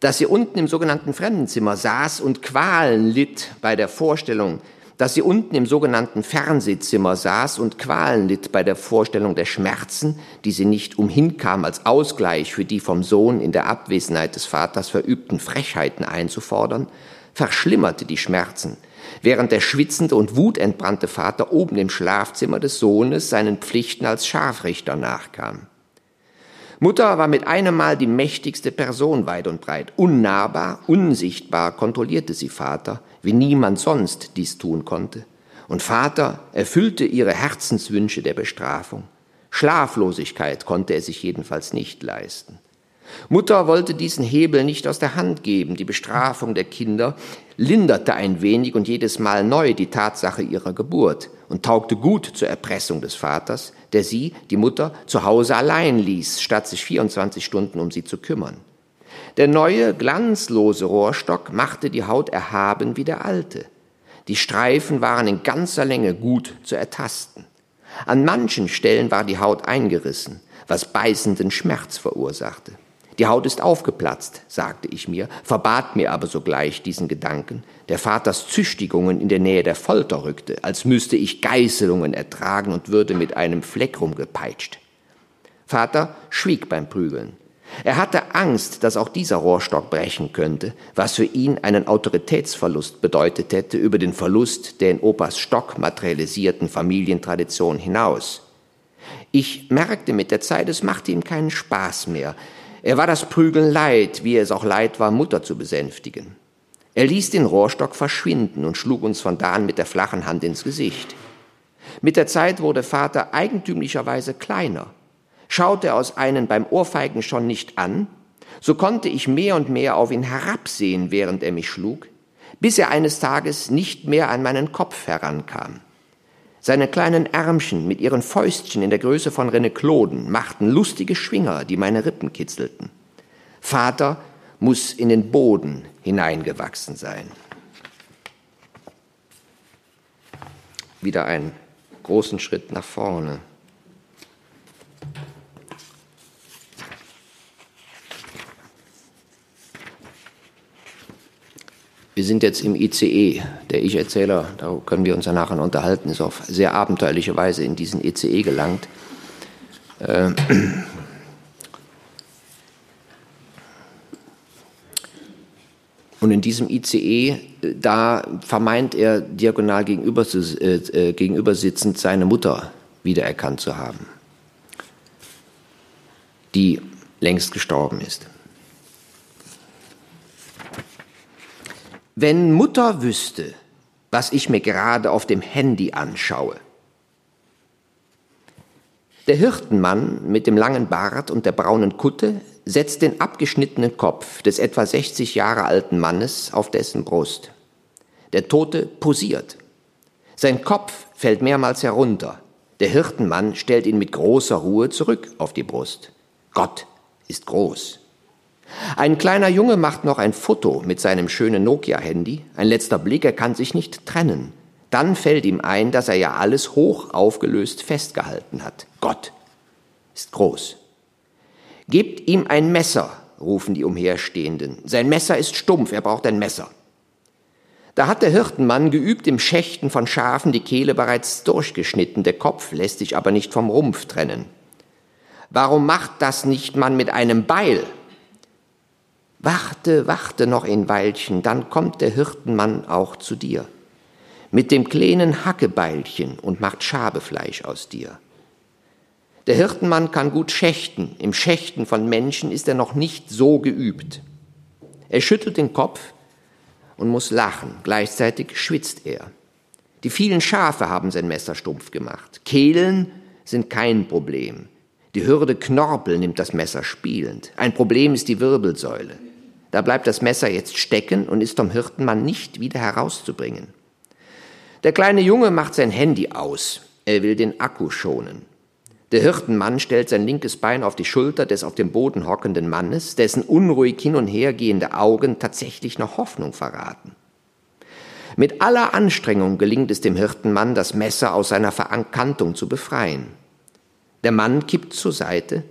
Dass sie unten im sogenannten Fremdenzimmer saß und Qualen litt bei der Vorstellung, dass sie unten im sogenannten Fernsehzimmer saß und Qualen litt bei der Vorstellung der Schmerzen, die sie nicht umhinkam, als Ausgleich für die vom Sohn in der Abwesenheit des Vaters verübten Frechheiten einzufordern, verschlimmerte die Schmerzen, während der schwitzende und wutentbrannte Vater oben im Schlafzimmer des Sohnes seinen Pflichten als Scharfrichter nachkam. Mutter war mit einem Mal die mächtigste Person weit und breit. Unnahbar, unsichtbar kontrollierte sie Vater, wie niemand sonst dies tun konnte. Und Vater erfüllte ihre Herzenswünsche der Bestrafung. Schlaflosigkeit konnte er sich jedenfalls nicht leisten. Mutter wollte diesen Hebel nicht aus der Hand geben. Die Bestrafung der Kinder linderte ein wenig und jedes Mal neu die Tatsache ihrer Geburt und taugte gut zur Erpressung des Vaters, der sie, die Mutter, zu Hause allein ließ, statt sich 24 Stunden um sie zu kümmern. Der neue, glanzlose Rohrstock machte die Haut erhaben wie der alte. Die Streifen waren in ganzer Länge gut zu ertasten. An manchen Stellen war die Haut eingerissen, was beißenden Schmerz verursachte. Die Haut ist aufgeplatzt, sagte ich mir, verbat mir aber sogleich diesen Gedanken, der Vaters Züchtigungen in der Nähe der Folter rückte, als müsste ich Geißelungen ertragen und würde mit einem Fleck rumgepeitscht. Vater schwieg beim Prügeln. Er hatte Angst, dass auch dieser Rohrstock brechen könnte, was für ihn einen Autoritätsverlust bedeutet hätte über den Verlust der in Opas Stock materialisierten Familientradition hinaus. Ich merkte mit der Zeit, es machte ihm keinen Spaß mehr. Er war das Prügeln leid, wie es auch leid war, Mutter zu besänftigen. Er ließ den Rohrstock verschwinden und schlug uns von da an mit der flachen Hand ins Gesicht. Mit der Zeit wurde Vater eigentümlicherweise kleiner. Schaute er aus einen beim Ohrfeigen schon nicht an, so konnte ich mehr und mehr auf ihn herabsehen, während er mich schlug, bis er eines Tages nicht mehr an meinen Kopf herankam. Seine kleinen Ärmchen mit ihren Fäustchen in der Größe von Renekloden machten lustige Schwinger, die meine Rippen kitzelten. Vater muss in den Boden hineingewachsen sein. Wieder einen großen Schritt nach vorne. Wir sind jetzt im ICE. Der Ich-Erzähler, da können wir uns ja nachher unterhalten, ist auf sehr abenteuerliche Weise in diesen ICE gelangt. Äh, und in diesem ICE, da vermeint er diagonal gegenüber, äh, gegenüber sitzend seine Mutter wiedererkannt zu haben, die längst gestorben ist. Wenn Mutter wüsste, was ich mir gerade auf dem Handy anschaue. Der Hirtenmann mit dem langen Bart und der braunen Kutte setzt den abgeschnittenen Kopf des etwa 60 Jahre alten Mannes auf dessen Brust. Der Tote posiert. Sein Kopf fällt mehrmals herunter. Der Hirtenmann stellt ihn mit großer Ruhe zurück auf die Brust. Gott ist groß. Ein kleiner Junge macht noch ein Foto mit seinem schönen Nokia-Handy. Ein letzter Blick, er kann sich nicht trennen. Dann fällt ihm ein, dass er ja alles hoch aufgelöst festgehalten hat. Gott ist groß. Gebt ihm ein Messer, rufen die Umherstehenden. Sein Messer ist stumpf, er braucht ein Messer. Da hat der Hirtenmann geübt im Schächten von Schafen die Kehle bereits durchgeschnitten, der Kopf lässt sich aber nicht vom Rumpf trennen. Warum macht das nicht man mit einem Beil? Warte, warte noch ein Weilchen, dann kommt der Hirtenmann auch zu dir. Mit dem kleinen Hackebeilchen und macht Schabefleisch aus dir. Der Hirtenmann kann gut schächten. Im Schächten von Menschen ist er noch nicht so geübt. Er schüttelt den Kopf und muss lachen. Gleichzeitig schwitzt er. Die vielen Schafe haben sein Messer stumpf gemacht. Kehlen sind kein Problem. Die Hürde Knorpel nimmt das Messer spielend. Ein Problem ist die Wirbelsäule. Da bleibt das Messer jetzt stecken und ist vom Hirtenmann nicht wieder herauszubringen. Der kleine Junge macht sein Handy aus. Er will den Akku schonen. Der Hirtenmann stellt sein linkes Bein auf die Schulter des auf dem Boden hockenden Mannes, dessen unruhig hin und her gehende Augen tatsächlich noch Hoffnung verraten. Mit aller Anstrengung gelingt es dem Hirtenmann, das Messer aus seiner Verankantung zu befreien. Der Mann kippt zur Seite,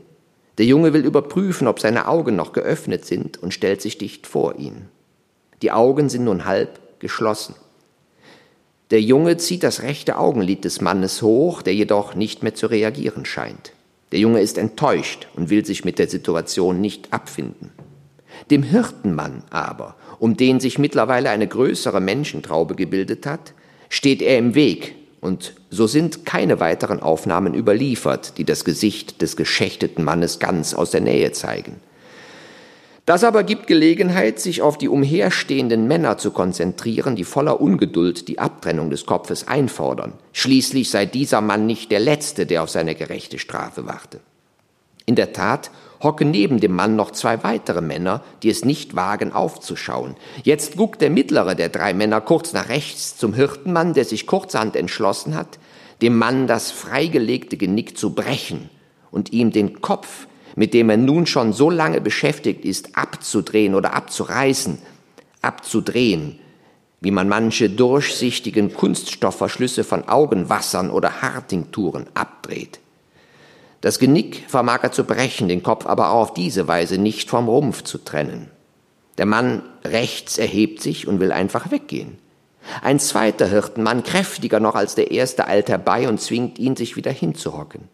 der Junge will überprüfen, ob seine Augen noch geöffnet sind und stellt sich dicht vor ihn. Die Augen sind nun halb geschlossen. Der Junge zieht das rechte Augenlid des Mannes hoch, der jedoch nicht mehr zu reagieren scheint. Der Junge ist enttäuscht und will sich mit der Situation nicht abfinden. Dem Hirtenmann aber, um den sich mittlerweile eine größere Menschentraube gebildet hat, steht er im Weg und so sind keine weiteren Aufnahmen überliefert, die das Gesicht des geschächteten Mannes ganz aus der Nähe zeigen. Das aber gibt Gelegenheit, sich auf die umherstehenden Männer zu konzentrieren, die voller Ungeduld die Abtrennung des Kopfes einfordern. Schließlich sei dieser Mann nicht der Letzte, der auf seine gerechte Strafe warte. In der Tat hocken neben dem Mann noch zwei weitere Männer, die es nicht wagen aufzuschauen. Jetzt guckt der mittlere der drei Männer kurz nach rechts zum Hirtenmann, der sich kurzerhand entschlossen hat, dem Mann das freigelegte Genick zu brechen und ihm den Kopf, mit dem er nun schon so lange beschäftigt ist, abzudrehen oder abzureißen, abzudrehen, wie man manche durchsichtigen Kunststoffverschlüsse von Augenwassern oder Hartingturen abdreht. Das Genick vermag er zu brechen, den Kopf aber auch auf diese Weise nicht vom Rumpf zu trennen. Der Mann rechts erhebt sich und will einfach weggehen. Ein zweiter Hirtenmann, kräftiger noch als der erste, eilt herbei und zwingt ihn, sich wieder hinzuhocken.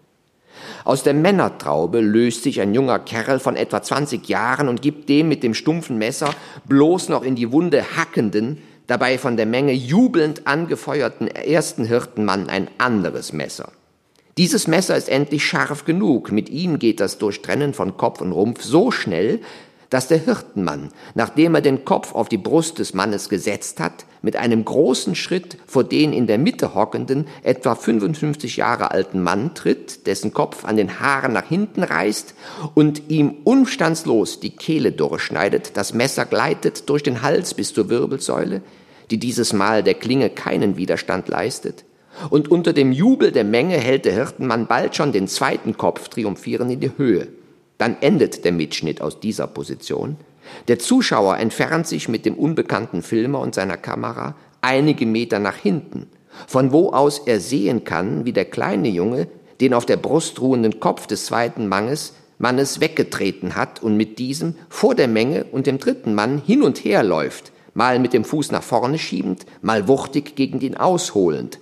Aus der Männertraube löst sich ein junger Kerl von etwa 20 Jahren und gibt dem mit dem stumpfen Messer bloß noch in die Wunde hackenden, dabei von der Menge jubelnd angefeuerten ersten Hirtenmann ein anderes Messer. Dieses Messer ist endlich scharf genug, mit ihm geht das Durchtrennen von Kopf und Rumpf so schnell, dass der Hirtenmann, nachdem er den Kopf auf die Brust des Mannes gesetzt hat, mit einem großen Schritt vor den in der Mitte hockenden, etwa 55 Jahre alten Mann tritt, dessen Kopf an den Haaren nach hinten reißt und ihm umstandslos die Kehle durchschneidet, das Messer gleitet durch den Hals bis zur Wirbelsäule, die dieses Mal der Klinge keinen Widerstand leistet, und unter dem Jubel der Menge hält der Hirtenmann bald schon den zweiten Kopf triumphierend in die Höhe. Dann endet der Mitschnitt aus dieser Position. Der Zuschauer entfernt sich mit dem unbekannten Filmer und seiner Kamera einige Meter nach hinten, von wo aus er sehen kann, wie der kleine Junge den auf der Brust ruhenden Kopf des zweiten Mannes, Mannes weggetreten hat und mit diesem vor der Menge und dem dritten Mann hin und her läuft, mal mit dem Fuß nach vorne schiebend, mal wuchtig gegen ihn ausholend,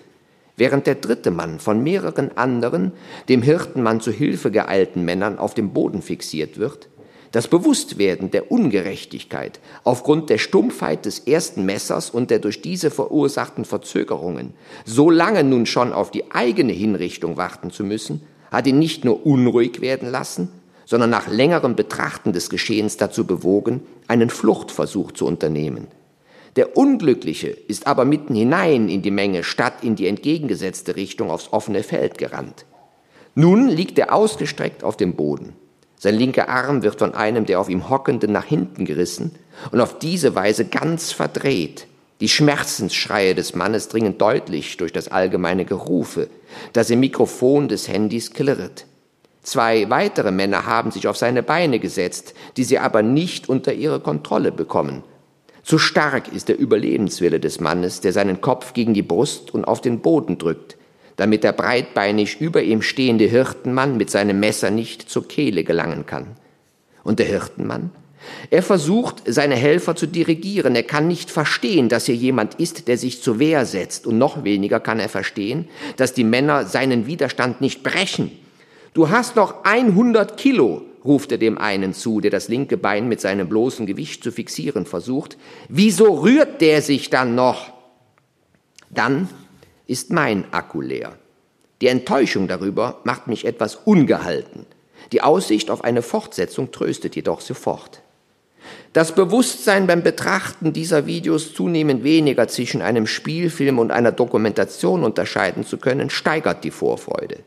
während der dritte Mann von mehreren anderen, dem Hirtenmann zu Hilfe geeilten Männern auf dem Boden fixiert wird, das Bewusstwerden der Ungerechtigkeit aufgrund der Stumpfheit des ersten Messers und der durch diese verursachten Verzögerungen, so lange nun schon auf die eigene Hinrichtung warten zu müssen, hat ihn nicht nur unruhig werden lassen, sondern nach längerem Betrachten des Geschehens dazu bewogen, einen Fluchtversuch zu unternehmen. Der Unglückliche ist aber mitten hinein in die Menge statt in die entgegengesetzte Richtung aufs offene Feld gerannt. Nun liegt er ausgestreckt auf dem Boden. Sein linker Arm wird von einem der auf ihm Hockenden nach hinten gerissen und auf diese Weise ganz verdreht. Die Schmerzensschreie des Mannes dringen deutlich durch das allgemeine Gerufe, das im Mikrofon des Handys klirrt. Zwei weitere Männer haben sich auf seine Beine gesetzt, die sie aber nicht unter ihre Kontrolle bekommen zu stark ist der Überlebenswille des Mannes, der seinen Kopf gegen die Brust und auf den Boden drückt, damit der breitbeinig über ihm stehende Hirtenmann mit seinem Messer nicht zur Kehle gelangen kann. Und der Hirtenmann? Er versucht, seine Helfer zu dirigieren. Er kann nicht verstehen, dass hier jemand ist, der sich zur Wehr setzt. Und noch weniger kann er verstehen, dass die Männer seinen Widerstand nicht brechen. Du hast noch 100 Kilo, ruft er dem einen zu, der das linke Bein mit seinem bloßen Gewicht zu fixieren versucht. Wieso rührt der sich dann noch? Dann ist mein Akku leer. Die Enttäuschung darüber macht mich etwas ungehalten. Die Aussicht auf eine Fortsetzung tröstet jedoch sofort. Das Bewusstsein beim Betrachten dieser Videos zunehmend weniger zwischen einem Spielfilm und einer Dokumentation unterscheiden zu können, steigert die Vorfreude.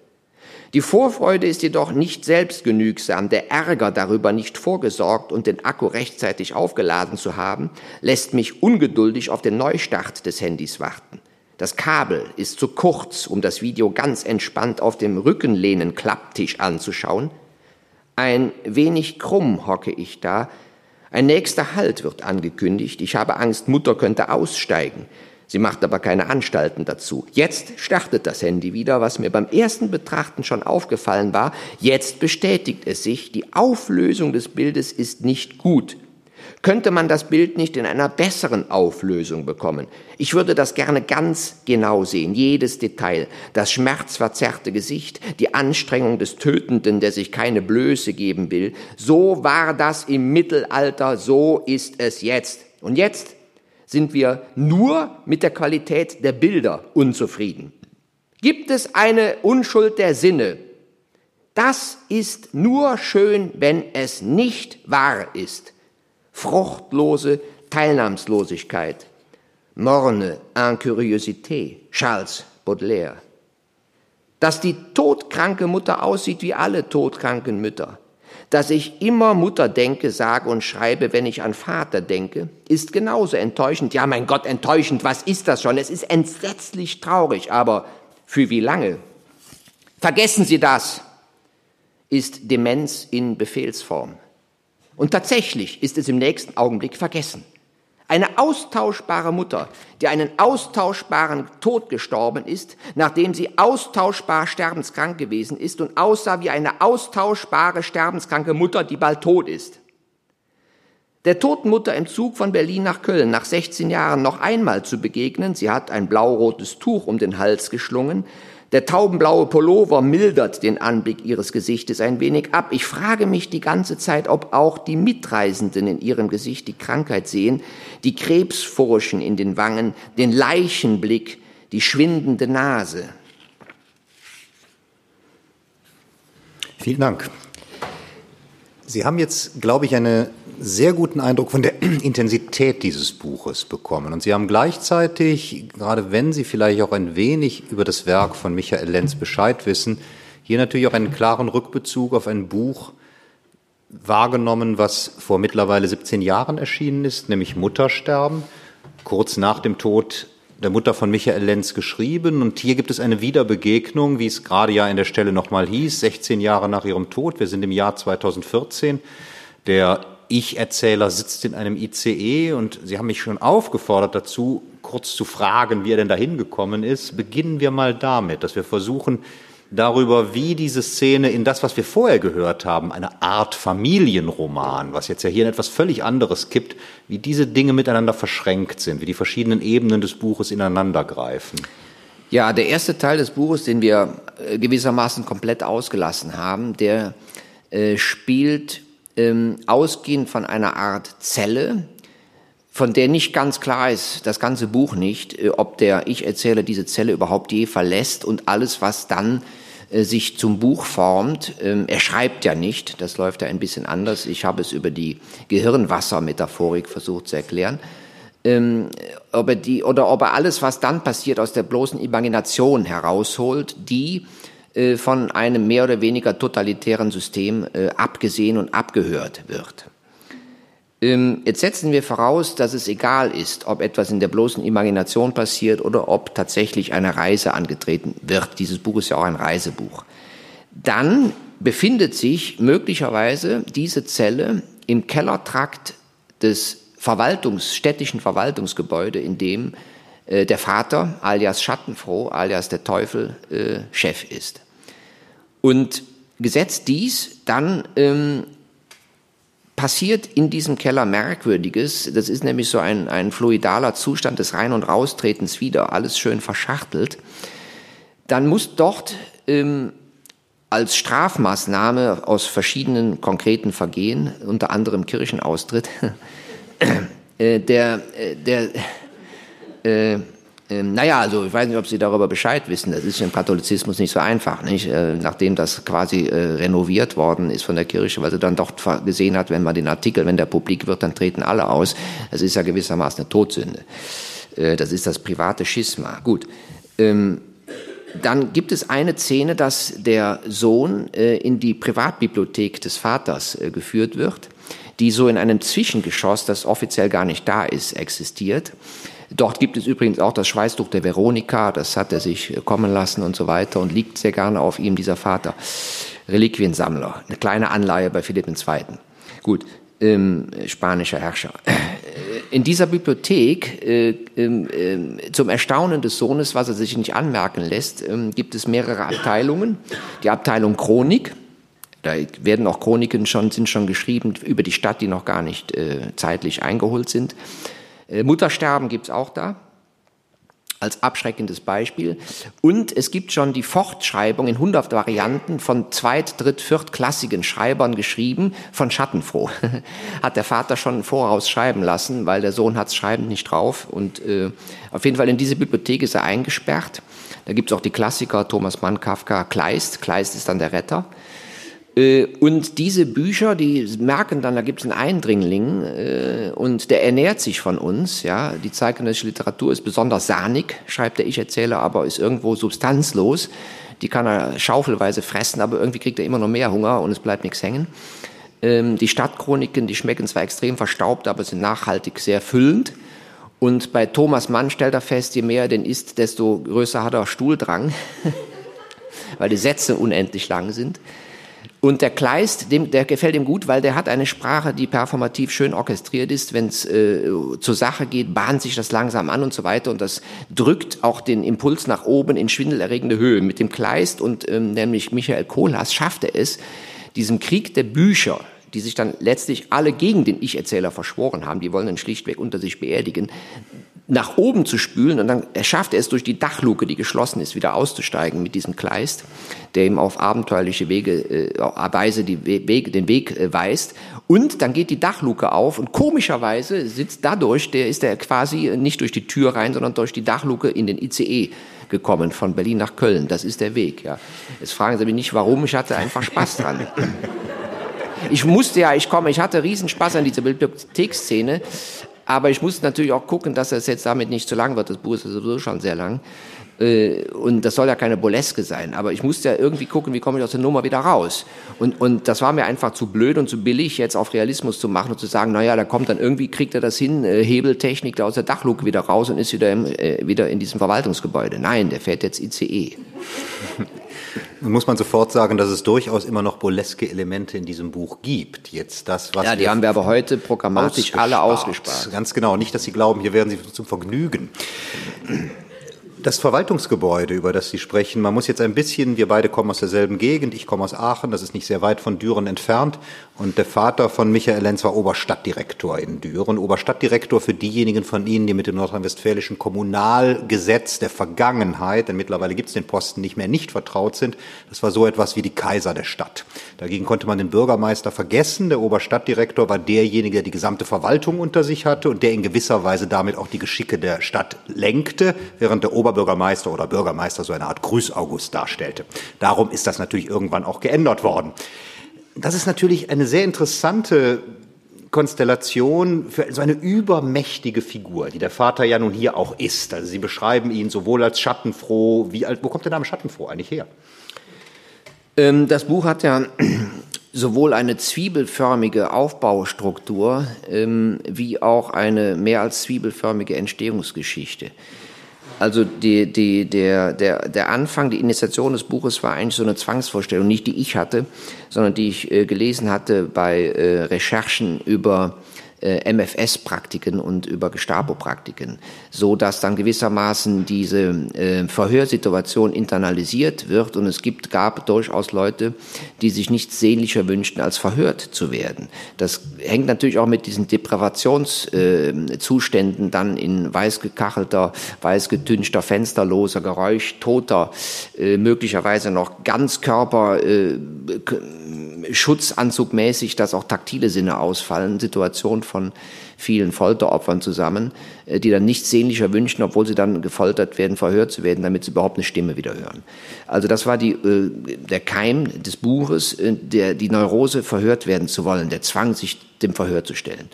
Die Vorfreude ist jedoch nicht selbstgenügsam. Der Ärger darüber, nicht vorgesorgt und den Akku rechtzeitig aufgeladen zu haben, lässt mich ungeduldig auf den Neustart des Handys warten. Das Kabel ist zu kurz, um das Video ganz entspannt auf dem Rückenlehnen-Klapptisch anzuschauen. Ein wenig krumm hocke ich da. Ein nächster Halt wird angekündigt. Ich habe Angst, Mutter könnte aussteigen. Sie macht aber keine Anstalten dazu. Jetzt startet das Handy wieder, was mir beim ersten Betrachten schon aufgefallen war. Jetzt bestätigt es sich, die Auflösung des Bildes ist nicht gut. Könnte man das Bild nicht in einer besseren Auflösung bekommen? Ich würde das gerne ganz genau sehen, jedes Detail, das schmerzverzerrte Gesicht, die Anstrengung des Tötenden, der sich keine Blöße geben will. So war das im Mittelalter, so ist es jetzt. Und jetzt sind wir nur mit der Qualität der Bilder unzufrieden. Gibt es eine Unschuld der Sinne? Das ist nur schön, wenn es nicht wahr ist. Fruchtlose Teilnahmslosigkeit. Morne Incuriosité. Charles Baudelaire. Dass die todkranke Mutter aussieht wie alle todkranken Mütter dass ich immer Mutter denke, sage und schreibe, wenn ich an Vater denke, ist genauso enttäuschend. Ja, mein Gott, enttäuschend, was ist das schon? Es ist entsetzlich traurig, aber für wie lange? Vergessen Sie das, ist Demenz in Befehlsform. Und tatsächlich ist es im nächsten Augenblick vergessen. Eine austauschbare Mutter, die einen austauschbaren Tod gestorben ist, nachdem sie austauschbar sterbenskrank gewesen ist und aussah wie eine austauschbare sterbenskranke Mutter, die bald tot ist. Der toten Mutter im Zug von Berlin nach Köln nach 16 Jahren noch einmal zu begegnen, sie hat ein blau-rotes Tuch um den Hals geschlungen, Der taubenblaue Pullover mildert den Anblick ihres Gesichtes ein wenig ab. Ich frage mich die ganze Zeit, ob auch die Mitreisenden in ihrem Gesicht die Krankheit sehen, die Krebsfurchen in den Wangen, den Leichenblick, die schwindende Nase.
Vielen Dank. Sie haben jetzt, glaube ich, einen sehr guten Eindruck von der (clears throat) Intensität dieses Buches bekommen. Und Sie haben gleichzeitig, gerade wenn Sie vielleicht auch ein wenig über das Werk von Michael Lenz Bescheid wissen, hier natürlich auch einen klaren Rückbezug auf ein Buch wahrgenommen, was vor mittlerweile 17 Jahren erschienen ist, nämlich Muttersterben, kurz nach dem Tod der Mutter von Michael Lenz geschrieben. Und hier gibt es eine Wiederbegegnung, wie es gerade ja in der Stelle nochmal hieß, 16 Jahre nach ihrem Tod. Wir sind im Jahr 2014. Der Ich-Erzähler sitzt in einem ICE und Sie haben mich schon aufgefordert dazu, kurz zu fragen, wie er denn dahin gekommen ist. Beginnen wir mal damit, dass wir versuchen, darüber, wie diese Szene in das, was wir vorher gehört haben, eine Art Familienroman, was jetzt ja hier in etwas völlig anderes kippt, wie diese Dinge miteinander verschränkt sind, wie die verschiedenen Ebenen des Buches ineinandergreifen.
Ja, der erste Teil des Buches, den wir äh, gewissermaßen komplett ausgelassen haben, der äh, spielt ähm, ausgehend von einer Art Zelle, von der nicht ganz klar ist, das ganze Buch nicht, äh, ob der Ich-Erzähler diese Zelle überhaupt je verlässt und alles, was dann äh, sich zum Buch formt. Ähm, er schreibt ja nicht, das läuft ja ein bisschen anders. Ich habe es über die Gehirnwassermetaphorik versucht zu erklären. Ähm, ob er die, oder ob er alles, was dann passiert, aus der bloßen Imagination herausholt, die äh, von einem mehr oder weniger totalitären System äh, abgesehen und abgehört wird. Ähm, jetzt setzen wir voraus, dass es egal ist, ob etwas in der bloßen Imagination passiert oder ob tatsächlich eine Reise angetreten wird. Dieses Buch ist ja auch ein Reisebuch. Dann befindet sich möglicherweise diese Zelle im Kellertrakt des Verwaltungs, städtischen Verwaltungsgebäude, in dem äh, der Vater, alias Schattenfroh, alias der Teufel, äh, Chef ist. Und gesetzt dies, dann ähm, passiert in diesem Keller Merkwürdiges. Das ist nämlich so ein, ein fluidaler Zustand des Rein- und Raustretens wieder, alles schön verschachtelt. Dann muss dort ähm, als Strafmaßnahme aus verschiedenen konkreten Vergehen, unter anderem Kirchenaustritt, (laughs) äh, der, äh, der äh, ähm, naja, also ich weiß nicht, ob Sie darüber Bescheid wissen. Das ist im Katholizismus nicht so einfach, nicht? Äh, nachdem das quasi äh, renoviert worden ist von der Kirche, weil sie dann doch gesehen hat, wenn man den Artikel, wenn der publik wird, dann treten alle aus. Das ist ja gewissermaßen eine Todsünde. Äh, das ist das private Schisma. Gut. Ähm, dann gibt es eine Szene, dass der Sohn äh, in die Privatbibliothek des Vaters äh, geführt wird, die so in einem Zwischengeschoss, das offiziell gar nicht da ist, existiert. Dort gibt es übrigens auch das Schweißtuch der Veronika, das hat er sich kommen lassen und so weiter und liegt sehr gerne auf ihm, dieser Vater. Reliquiensammler, eine kleine Anleihe bei Philipp II. Gut, ähm, spanischer Herrscher. Äh, in dieser Bibliothek, äh, äh, zum Erstaunen des Sohnes, was er sich nicht anmerken lässt, ähm, gibt es mehrere Abteilungen. Die Abteilung Chronik, da werden auch Chroniken schon, sind schon geschrieben über die Stadt, die noch gar nicht äh, zeitlich eingeholt sind. Äh, Muttersterben gibt es auch da als abschreckendes Beispiel. Und es gibt schon die Fortschreibung in 100 Varianten von zweit-, dritt-, viertklassigen Schreibern geschrieben von Schattenfroh. (laughs) hat der Vater schon voraus schreiben lassen, weil der Sohn hat's schreiben nicht drauf. Und äh, auf jeden Fall in diese Bibliothek ist er eingesperrt. Da gibt's auch die Klassiker Thomas Mann, Kafka, Kleist. Kleist ist dann der Retter. Äh, und diese Bücher, die merken dann, da gibt es einen Eindringling äh, und der ernährt sich von uns. Ja, die zeitgenössische Literatur ist besonders sahnig, schreibt der Ich-Erzähler, aber ist irgendwo substanzlos. Die kann er schaufelweise fressen, aber irgendwie kriegt er immer noch mehr Hunger und es bleibt nichts hängen. Ähm, die Stadtchroniken, die schmecken zwar extrem verstaubt, aber sind nachhaltig sehr füllend. Und bei Thomas Mann stellt er fest, je mehr er denn isst, desto größer hat er Stuhldrang, (laughs) weil die Sätze unendlich lang sind. Und der Kleist, dem, der gefällt ihm gut, weil der hat eine Sprache, die performativ schön orchestriert ist. Wenn es äh, zur Sache geht, bahnt sich das langsam an und so weiter. Und das drückt auch den Impuls nach oben in schwindelerregende Höhe. Mit dem Kleist und ähm, nämlich Michael Kohlhaas schafft er es, diesem Krieg der Bücher, die sich dann letztlich alle gegen den Ich-Erzähler verschworen haben, die wollen ihn schlichtweg unter sich beerdigen, nach oben zu spülen und dann schafft er es durch die Dachluke, die geschlossen ist, wieder auszusteigen mit diesem Kleist, der ihm auf abenteuerliche Wege, äh, Weise die Wege, den Weg äh, weist. Und dann geht die Dachluke auf und komischerweise sitzt dadurch, der ist er quasi nicht durch die Tür rein, sondern durch die Dachluke in den ICE gekommen von Berlin nach Köln. Das ist der Weg. Ja. Jetzt fragen Sie mich nicht, warum. Ich hatte einfach Spaß dran. (laughs) Ich musste ja, ich komme, ich hatte riesen Spaß an dieser Bibliotheksszene. Aber ich muss natürlich auch gucken, dass es jetzt damit nicht zu lang wird. Das Buch ist sowieso schon sehr lang. Äh, und das soll ja keine Boleske sein. Aber ich musste ja irgendwie gucken, wie komme ich aus der Nummer wieder raus. Und, und das war mir einfach zu blöd und zu billig, jetzt auf Realismus zu machen und zu sagen, naja, da kommt dann irgendwie, kriegt er das hin, äh, Hebeltechnik da aus der Dachluke wieder raus und ist wieder, im, äh, wieder in diesem Verwaltungsgebäude. Nein, der fährt jetzt ICE. (laughs)
Muss man sofort sagen, dass es durchaus immer noch burleske Elemente in diesem Buch gibt. Jetzt das, was
ja, die haben wir aber heute programmatisch alle ausgespart.
Ganz genau. Nicht, dass Sie glauben, hier werden Sie zum Vergnügen. Das Verwaltungsgebäude, über das Sie sprechen, man muss jetzt ein bisschen, wir beide kommen aus derselben Gegend, ich komme aus Aachen, das ist nicht sehr weit von Düren entfernt und der Vater von Michael Lenz war Oberstadtdirektor in Düren. Oberstadtdirektor für diejenigen von Ihnen, die mit dem nordrhein-westfälischen Kommunalgesetz der Vergangenheit, denn mittlerweile gibt es den Posten nicht mehr, nicht vertraut sind. Das war so etwas wie die Kaiser der Stadt. Dagegen konnte man den Bürgermeister vergessen. Der Oberstadtdirektor war derjenige, der die gesamte Verwaltung unter sich hatte und der in gewisser Weise damit auch die Geschicke der Stadt lenkte, während der Ober Oberbürgermeister oder Bürgermeister so eine Art Grüß-August darstellte. Darum ist das natürlich irgendwann auch geändert worden. Das ist natürlich eine sehr interessante Konstellation für so eine übermächtige Figur, die der Vater ja nun hier auch ist. Also Sie beschreiben ihn sowohl als schattenfroh, wie als, wo kommt der Name schattenfroh eigentlich her?
Ähm, das Buch hat ja (clears throat) sowohl eine zwiebelförmige Aufbaustruktur ähm, wie auch eine mehr als zwiebelförmige Entstehungsgeschichte. Also die, die, der, der, der Anfang, die Initiation des Buches war eigentlich so eine Zwangsvorstellung, nicht die ich hatte, sondern die ich äh, gelesen hatte bei äh, Recherchen über äh, MFS-Praktiken und über Gestapo-Praktiken, so dass dann gewissermaßen diese äh, Verhörsituation internalisiert wird und es gibt, gab durchaus Leute, die sich nichts sehnlicher wünschten, als verhört zu werden. Das hängt natürlich auch mit diesen Depravationszuständen äh, dann in weiß-gekachelter, weiß-getünchter, fensterloser, geräuschtoter, äh, möglicherweise noch Ganzkörper, äh, Schutzanzugmäßig, dass auch taktile Sinne ausfallen, Situation von vielen Folteropfern zusammen, äh, die dann nichts sehnlicher wünschen, obwohl sie dann gefoltert werden, verhört zu werden, damit sie überhaupt eine Stimme wieder hören. Also das war die, äh, der Keim des Buches, äh, der, die Neurose verhört werden zu wollen, der Zwang, sich dem Verhör zu stellen.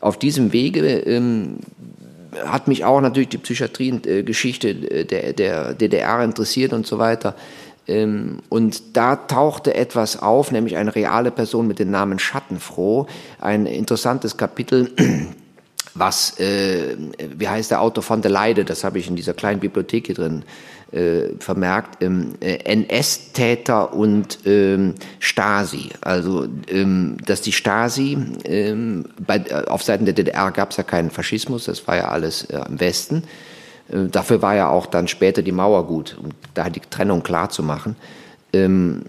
Auf diesem Wege ähm, hat mich auch natürlich die Psychiatriegeschichte der, der DDR interessiert und so weiter. Ähm, und da tauchte etwas auf, nämlich eine reale Person mit dem Namen Schattenfroh. Ein interessantes Kapitel, (clears throat) was, äh, wie heißt der Autor von der Leide, das habe ich in dieser kleinen Bibliothek hier drin äh, vermerkt, ähm, äh, NS-Täter und ähm, Stasi. Also, ähm, dass die Stasi, ähm, bei, äh, auf Seiten der DDR gab es ja keinen Faschismus, das war ja alles äh, im Westen. Äh, dafür war ja auch dann später die Mauer gut, um da die Trennung klar zu machen. Ähm,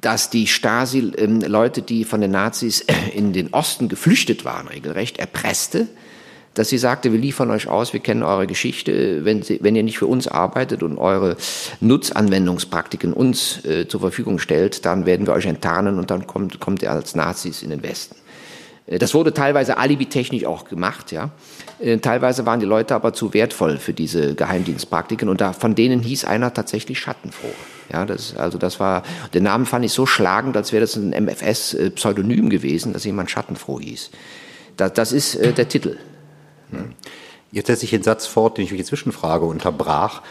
dass die Stasi ähm, Leute, die von den Nazis (clears throat) in den Osten geflüchtet waren, regelrecht erpresste, dass sie sagte, wir liefern euch aus, wir kennen eure Geschichte, wenn, sie, wenn ihr nicht für uns arbeitet und eure Nutzanwendungspraktiken uns äh, zur Verfügung stellt, dann werden wir euch enttarnen und dann kommt, kommt ihr als Nazis in den Westen. Äh, das wurde teilweise alibitechnisch auch gemacht, ja. Äh, teilweise waren die Leute aber zu wertvoll für diese Geheimdienstpraktiken und da, von denen hieß einer tatsächlich Schattenfroh. Ja, das, also das war, den Namen fand ich so schlagend, als wäre das ein MFS-Pseudonym gewesen, dass jemand Schattenfroh hieß. Das, das ist äh, der Titel.
Jetzt setze ich den Satz fort, den ich durch die Zwischenfrage unterbrach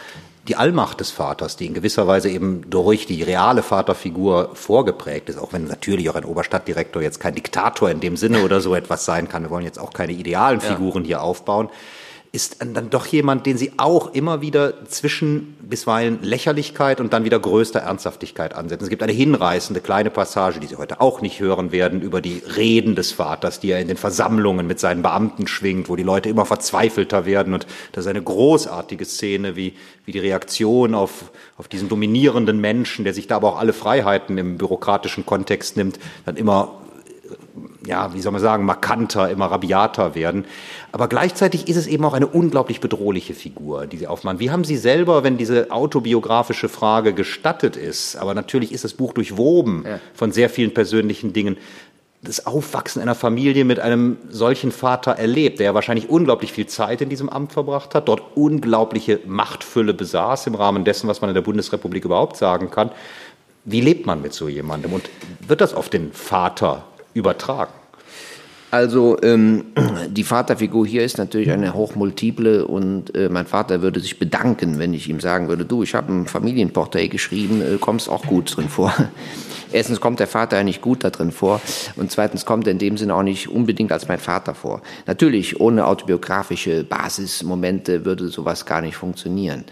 die Allmacht des Vaters, die in gewisser Weise eben durch die reale Vaterfigur vorgeprägt ist, auch wenn natürlich auch ein Oberstadtdirektor jetzt kein Diktator in dem Sinne oder so etwas sein kann. Wir wollen jetzt auch keine idealen Figuren ja. hier aufbauen ist dann doch jemand, den Sie auch immer wieder zwischen bisweilen Lächerlichkeit und dann wieder größter Ernsthaftigkeit ansetzen. Es gibt eine hinreißende kleine Passage, die Sie heute auch nicht hören werden, über die Reden des Vaters, die er in den Versammlungen mit seinen Beamten schwingt, wo die Leute immer verzweifelter werden. Und das ist eine großartige Szene, wie, wie die Reaktion auf, auf diesen dominierenden Menschen, der sich da aber auch alle Freiheiten im bürokratischen Kontext nimmt, dann immer ja, wie soll man sagen, markanter, immer rabiater werden. Aber gleichzeitig ist es eben auch eine unglaublich bedrohliche Figur, die Sie aufmachen. Wie haben Sie selber, wenn diese autobiografische Frage gestattet ist, aber natürlich ist das Buch durchwoben ja. von sehr vielen persönlichen Dingen, das Aufwachsen einer Familie mit einem solchen Vater erlebt, der ja wahrscheinlich unglaublich viel Zeit in diesem Amt verbracht hat, dort unglaubliche Machtfülle besaß im Rahmen dessen, was man in der Bundesrepublik überhaupt sagen kann. Wie lebt man mit so jemandem und wird das auf den Vater übertragen?
Also ähm, die Vaterfigur hier ist natürlich eine hochmultiple und äh, mein Vater würde sich bedanken, wenn ich ihm sagen würde, du, ich habe ein Familienporträt geschrieben, äh, kommst auch gut drin vor. (laughs) Erstens kommt der Vater ja nicht gut da drin vor und zweitens kommt er in dem Sinne auch nicht unbedingt als mein Vater vor. Natürlich, ohne autobiografische Basismomente würde sowas gar nicht funktionieren.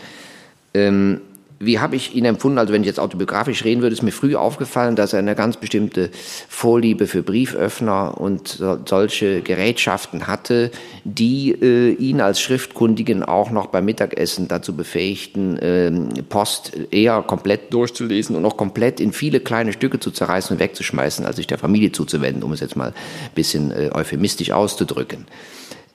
Ähm, wie habe ich ihn empfunden? Also wenn ich jetzt autobiografisch reden würde, ist mir früh aufgefallen, dass er eine ganz bestimmte Vorliebe für Brieföffner und solche Gerätschaften hatte, die äh, ihn als Schriftkundigen auch noch beim Mittagessen dazu befähigten, äh, Post eher komplett durchzulesen und auch komplett in viele kleine Stücke zu zerreißen und wegzuschmeißen, als sich der Familie zuzuwenden, um es jetzt mal ein bisschen äh, euphemistisch auszudrücken.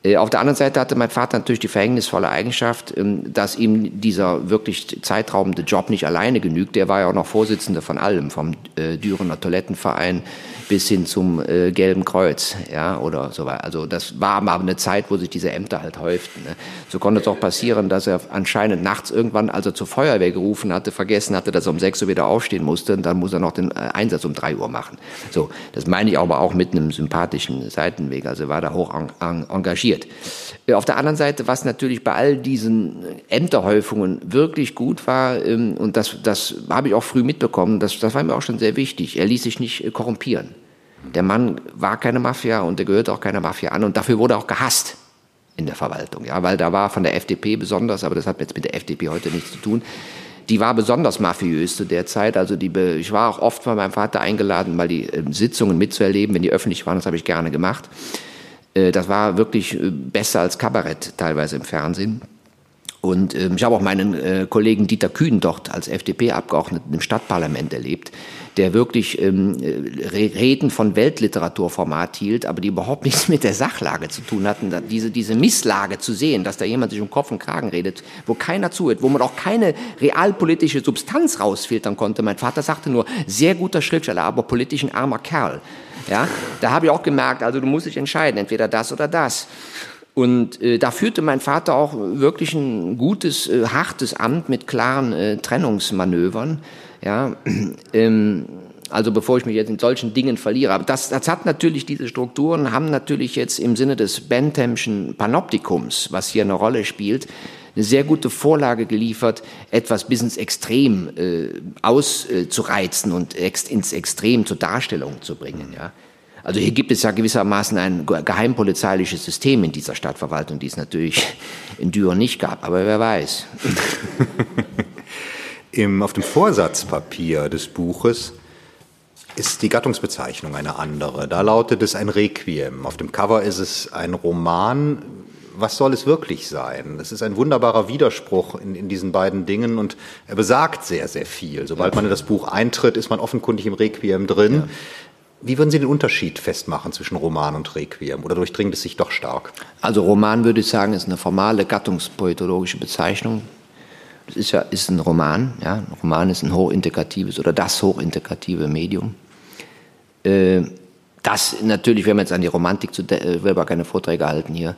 Äh, auf der anderen Seite hatte mein Vater natürlich die verhängnisvolle Eigenschaft, ähm, dass ihm dieser wirklich zeitraubende Job nicht alleine genügt. Der war ja auch noch Vorsitzender von allem, vom äh, Dürener Toilettenverein bis hin zum äh, Gelben Kreuz, ja, oder so weiter. Also das war aber eine Zeit, wo sich diese Ämter halt häuften. Ne? So konnte es auch passieren, dass er anscheinend nachts irgendwann, als er zur Feuerwehr gerufen hatte, vergessen hatte, dass er um 6 Uhr wieder aufstehen musste und dann muss er noch den äh, Einsatz um 3 Uhr machen. So, das meine ich aber auch mit einem sympathischen Seitenweg, also war da hoch engagiert. Äh, auf der anderen Seite, was natürlich bei all diesen Ämterhäufungen wirklich gut war, ähm, und das, das habe ich auch früh mitbekommen, das, das war mir auch schon sehr wichtig, er ließ sich nicht korrumpieren. Der Mann war keine Mafia und der gehörte auch keiner Mafia an und dafür wurde er auch gehasst in der Verwaltung, ja, weil da war von der FDP besonders, aber das hat jetzt mit der FDP heute nichts zu tun. Die war besonders mafiös zu der Zeit. Also die, ich war auch oft von meinem Vater eingeladen, mal die äh, Sitzungen mitzuerleben, wenn die öffentlich waren. Das habe ich gerne gemacht. Äh, das war wirklich äh, besser als Kabarett teilweise im Fernsehen. Und ähm, ich habe auch meinen äh, Kollegen Dieter Kühn dort als FDP-Abgeordneten im Stadtparlament erlebt, der wirklich ähm, Reden von Weltliteraturformat hielt, aber die überhaupt (laughs) nichts mit der Sachlage zu tun hatten. Diese, diese Misslage zu sehen, dass da jemand sich um Kopf und Kragen redet, wo keiner zuhört, wo man auch keine realpolitische Substanz rausfiltern konnte. Mein Vater sagte nur, sehr guter Schriftsteller, aber politisch ein armer Kerl. Ja, da habe ich auch gemerkt, also du musst dich entscheiden, entweder das oder das. Und äh, da führte mein Vater auch wirklich ein gutes, äh, hartes Amt mit klaren äh, Trennungsmanövern. Ja, (clears throat) ähm, also bevor ich mich jetzt in solchen Dingen verliere. Aber das, das hat natürlich, diese Strukturen haben natürlich jetzt im Sinne des Benthamschen Panoptikums, was hier eine Rolle spielt, eine sehr gute Vorlage geliefert, etwas bis ins Extrem äh, auszureizen und ex, ins Extrem zur Darstellung zu bringen. Ja. Also hier gibt es ja gewissermaßen ein geheimpolizeiliches System in dieser Stadtverwaltung, die es natürlich (laughs) in Düren nicht gab, aber wer weiß. (laughs)
Im, auf dem Vorsatzpapier des Buches ist die Gattungsbezeichnung eine andere. Da lautet es ein Requiem. Auf dem Cover ist es ein Roman. Was soll es wirklich sein? Es ist ein wunderbarer Widerspruch in, in diesen beiden Dingen und er besagt sehr, sehr viel. Sobald man in das Buch eintritt, ist man offenkundig im Requiem drin. Ja. Wie würden Sie den Unterschied festmachen zwischen Roman und Requiem oder durchdringt es sich doch stark?
Also Roman würde ich sagen, ist eine formale gattungspoetologische Bezeichnung. Das ist ja ist ein Roman. Ja? Ein Roman ist ein hochintegratives oder das hochintegrative Medium. Äh, das natürlich, wenn man jetzt an die Romantik zu, äh, will aber keine Vorträge halten hier,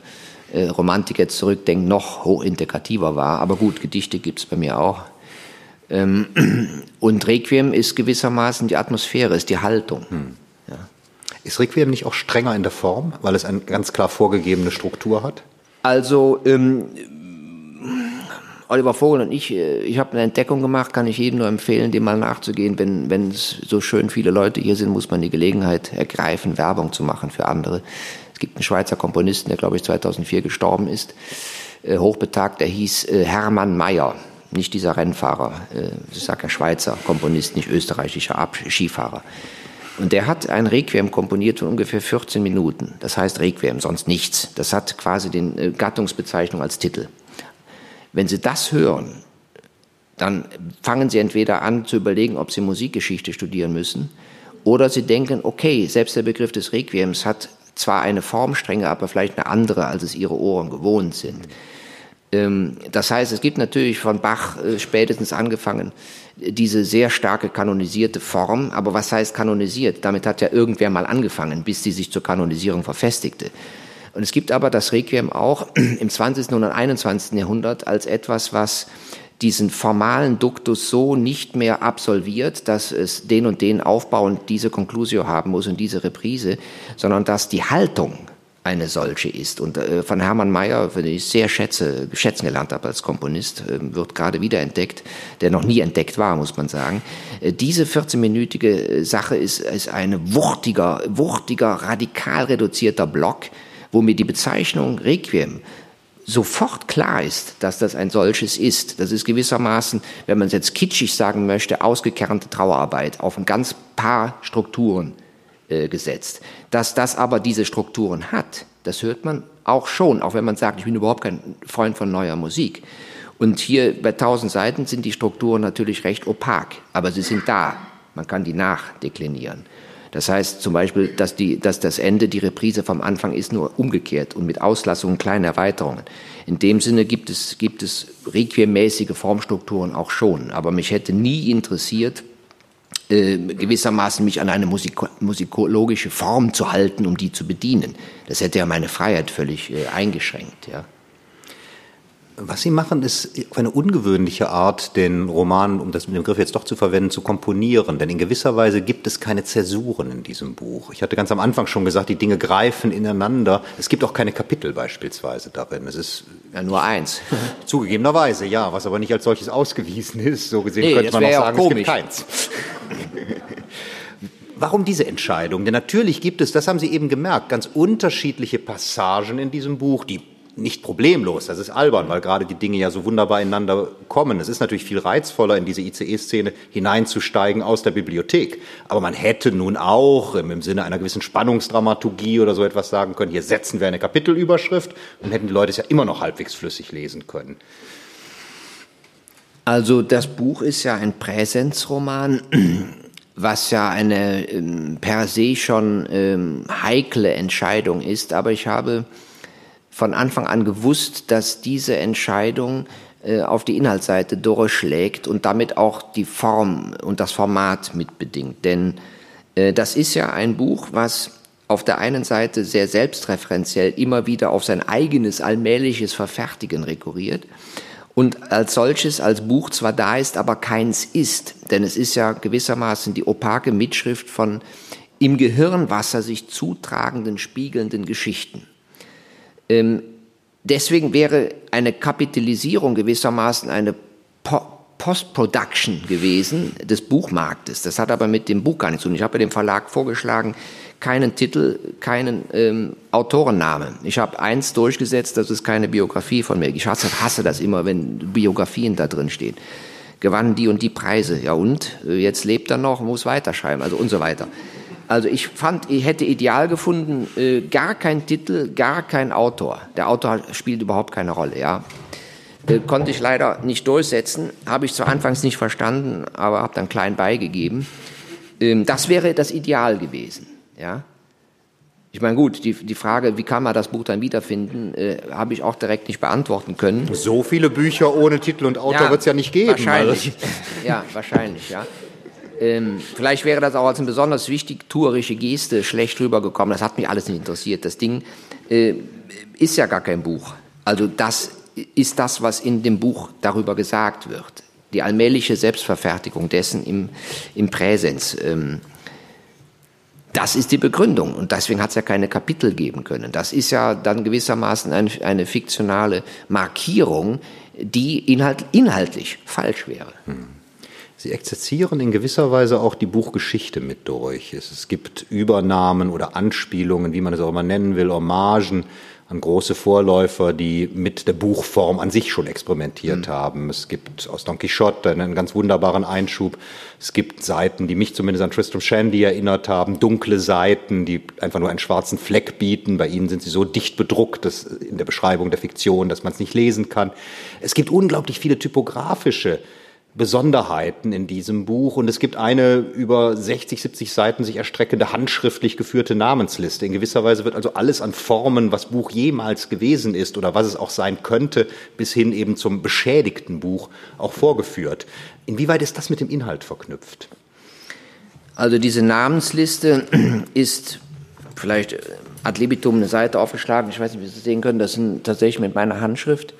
äh, Romantik jetzt zurückdenkt, noch hochintegrativer war. Aber gut, Gedichte gibt es bei mir auch. Ähm, (clears throat) und Requiem ist gewissermaßen die Atmosphäre, ist die Haltung. Hm.
Ist Requiem nicht auch strenger in der Form, weil es eine ganz klar vorgegebene Struktur hat?
Also, ähm, Oliver Vogel und ich, äh, ich habe eine Entdeckung gemacht, kann ich jedem nur empfehlen, dem mal nachzugehen. Wenn, wenn es so schön viele Leute hier sind, muss man die Gelegenheit ergreifen, Werbung zu machen für andere. Es gibt einen Schweizer Komponisten, der, glaube ich, 2004 gestorben ist, äh, hochbetagt, der hieß äh, Hermann Mayer. Nicht dieser Rennfahrer, äh, ich sage ja Schweizer Komponist, nicht österreichischer Ab Skifahrer. Und der hat ein Requiem komponiert von ungefähr 14 Minuten. Das heißt Requiem, sonst nichts. Das hat quasi die äh, Gattungsbezeichnung als Titel. Wenn Sie das hören, dann fangen Sie entweder an zu überlegen, ob Sie Musikgeschichte studieren müssen Oder sie denken, okay, selbst der Begriff des Requiems hat zwar eine Formstrenge, aber vielleicht eine andere, als es ihre Ohren gewohnt sind. Ähm, das heißt, es gibt natürlich von Bach äh, spätestens angefangen diese sehr starke kanonisierte Form. Aber was heißt kanonisiert? Damit hat ja irgendwer mal angefangen, bis sie sich zur Kanonisierung verfestigte. Und es gibt aber das Requiem auch (clears throat) im 20. und 21. Jahrhundert als etwas, was diesen formalen Duktus so nicht mehr absolviert, dass es den und den Aufbau und diese Conclusio haben muss und diese Reprise, sondern dass die Haltung eine solche ist. Und äh, von Hermann Mayer, den ich sehr schätze, schätzen gelernt habe als Komponist, äh, wird gerade wieder entdeckt, der noch nie entdeckt war, muss man sagen. Äh, diese 14-minütige äh, Sache ist, ist ein wuchtiger, wuchtiger, radikal reduzierter Block, wo mir die Bezeichnung Requiem sofort klar ist, dass das ein solches ist. Das ist gewissermaßen, wenn man es jetzt kitschig sagen möchte, ausgekernte Trauerarbeit auf ein ganz paar Strukturen äh, gesetzt. Dass das aber diese Strukturen hat, das hört man auch schon, auch wenn man sagt, ich bin überhaupt kein Freund von neuer Musik. Und hier bei 1000 Seiten sind die Strukturen natürlich recht opak, aber sie sind da. Man kann die nachdeklinieren. Das heißt zum Beispiel, dass, die, dass das Ende die Reprise vom Anfang ist, nur umgekehrt und mit Auslassungen, kleinen Erweiterungen. In dem Sinne gibt es, gibt es requiem-mäßige Formstrukturen auch schon. Aber mich hätte nie interessiert, äh, gewissermaßen mich an eine Musiko musikologische Form zu halten, um die zu bedienen. Das hätte ja meine Freiheit völlig äh, eingeschränkt. Ja.
Was Sie machen, ist auf eine ungewöhnliche Art, den Roman, um das mit dem Begriff jetzt doch zu verwenden, zu komponieren. Denn in gewisser Weise gibt es keine Zäsuren in diesem Buch. Ich hatte ganz am Anfang schon gesagt, die Dinge greifen ineinander. Es gibt auch keine Kapitel beispielsweise darin. Es ist
ja, nur eins. (laughs)
Zugegebenerweise, ja, was aber nicht als solches ausgewiesen ist. So gesehen nee, könnte man auch sagen, auch es gibt keins. (laughs) Warum diese Entscheidung? Denn natürlich gibt es, das haben Sie eben gemerkt, ganz unterschiedliche Passagen in diesem Buch, die nicht problemlos. Das ist albern, weil gerade die Dinge ja so wunderbar ineinander kommen. Es ist natürlich viel reizvoller, in diese ICE-Szene hineinzusteigen aus der Bibliothek. Aber man hätte nun auch im, Sinne einer gewissen Spannungsdramaturgie oder so etwas sagen können, hier setzen wir eine Kapitelüberschrift und hätten die Leute es ja immer noch halbwegs flüssig lesen können.
Also das Buch ist ja ein Präsenzroman, (clears throat) was ja eine ähm, per se schon ähm, heikle Entscheidung ist. Aber ich habe von Anfang an gewusst, dass diese Entscheidung äh, auf die Inhaltsseite durchschlägt und damit auch die Form und das Format mitbedingt. Denn äh, das ist ja ein Buch, was auf der einen Seite sehr selbstreferenziell immer wieder auf sein eigenes allmähliches Verfertigen rekurriert und als solches als Buch zwar da ist, aber keins ist. Denn es ist ja gewissermaßen die opake Mitschrift von im Gehirnwasser sich zutragenden, spiegelnden Geschichten. Ähm, deswegen wäre eine Kapitalisierung gewissermaßen eine po Post-Production gewesen des Buchmarktes. Das hat aber mit dem Buch gar nichts zu tun. Ich habe dem Verlag vorgeschlagen, keinen Titel, keinen ähm, Autorennamen. Ich habe eins durchgesetzt, das ist keine Biografie von mir. Ich hasse, hasse das immer, wenn Biografien da drin stehen. Gewann die und die Preise. Ja und? Jetzt lebt er noch, muss weiterschreiben, also und so weiter. Also ich fand, ich hätte ideal gefunden, äh, gar kein Titel, gar kein Autor. Der Autor spielt überhaupt keine Rolle, ja. Äh, konnte ich leider nicht durchsetzen, habe ich zwar anfangs nicht verstanden, aber habe dann klein beigegeben. Ähm, das wäre das Ideal gewesen, ja. Ich meine, gut, die, die Frage, wie kann man das Buch dann wiederfinden, äh, habe ich auch direkt nicht beantworten können.
So viele Bücher ohne Titel und Autor ja, wird es ja nicht geben.
Wahrscheinlich. (laughs) ja, wahrscheinlich, ja. Ähm, vielleicht wäre das auch als eine besonders wichtig tuerische Geste schlecht rübergekommen. Das hat mich alles nicht interessiert. Das Ding äh, ist ja gar kein Buch. Also das ist das, was in dem Buch darüber gesagt wird. Die allmähliche Selbstverfertigung dessen im, im Präsens. Ähm, das ist die Begründung und deswegen hat es ja keine Kapitel geben können. Das ist ja dann gewissermaßen ein, eine fiktionale Markierung, die inhalt, inhaltlich falsch wäre. Hm.
Sie exerzieren in gewisser Weise auch die Buchgeschichte mit durch. Es, gibt Übernahmen oder Anspielungen, wie man es auch immer nennen will, Hommagen an große Vorläufer, die mit der Buchform an sich schon experimentiert mhm. haben. Es gibt aus Don Quixote einen ganz wunderbaren Einschub. Es gibt Seiten, die mich zumindest an Tristram Shandy erinnert haben, dunkle Seiten, die einfach nur einen schwarzen Fleck bieten. Bei ihnen sind sie so dicht bedruckt dass in der Beschreibung der Fiktion, dass man es nicht lesen kann. Es gibt unglaublich viele typografische Besonderheiten in diesem Buch und es gibt eine über 60, 70 Seiten sich erstreckende handschriftlich geführte Namensliste. In gewisser Weise wird also alles an Formen, was Buch jemals gewesen ist oder was es auch sein könnte, bis hin eben zum beschädigten Buch auch vorgeführt. Inwieweit ist das mit dem Inhalt verknüpft?
Also diese Namensliste (clears throat) ist vielleicht ad libitum eine Seite aufgeschlagen, ich weiß nicht, wie Sie es sehen können, das sind tatsächlich mit meiner Handschrift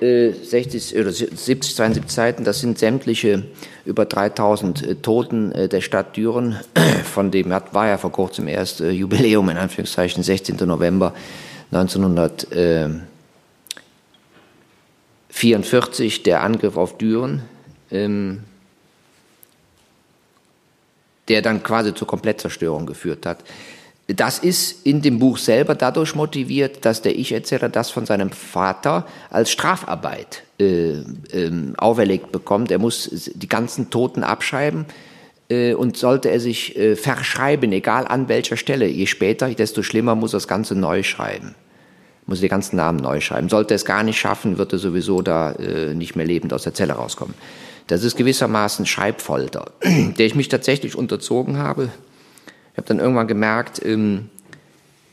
60 oder 70, 72 Seiten, das sind sämtliche über 3000 äh, Toten äh, der Stadt Düren, (clears throat) von dem war ja vor kurzem erst äh, Jubiläum, in Anführungszeichen, 16. November 1944, der Angriff auf Düren, ähm, der dann quasi zur Komplettzerstörung geführt hat. Das ist in dem Buch selber dadurch motiviert, dass der Ich-Erzähler das von seinem Vater als Strafarbeit äh, äh, auferlegt bekommt. Er muss die ganzen Toten abschreiben äh, und sollte er sich äh, verschreiben, egal an welcher Stelle, je später, desto schlimmer muss er das Ganze neu schreiben. Muss die ganzen Namen neu schreiben. Sollte er es gar nicht schaffen, wird er sowieso da äh, nicht mehr lebend aus der Zelle rauskommen. Das ist gewissermaßen Schreibfolter, (clears throat) der ich mich tatsächlich unterzogen habe habe dann irgendwann gemerkt, ähm,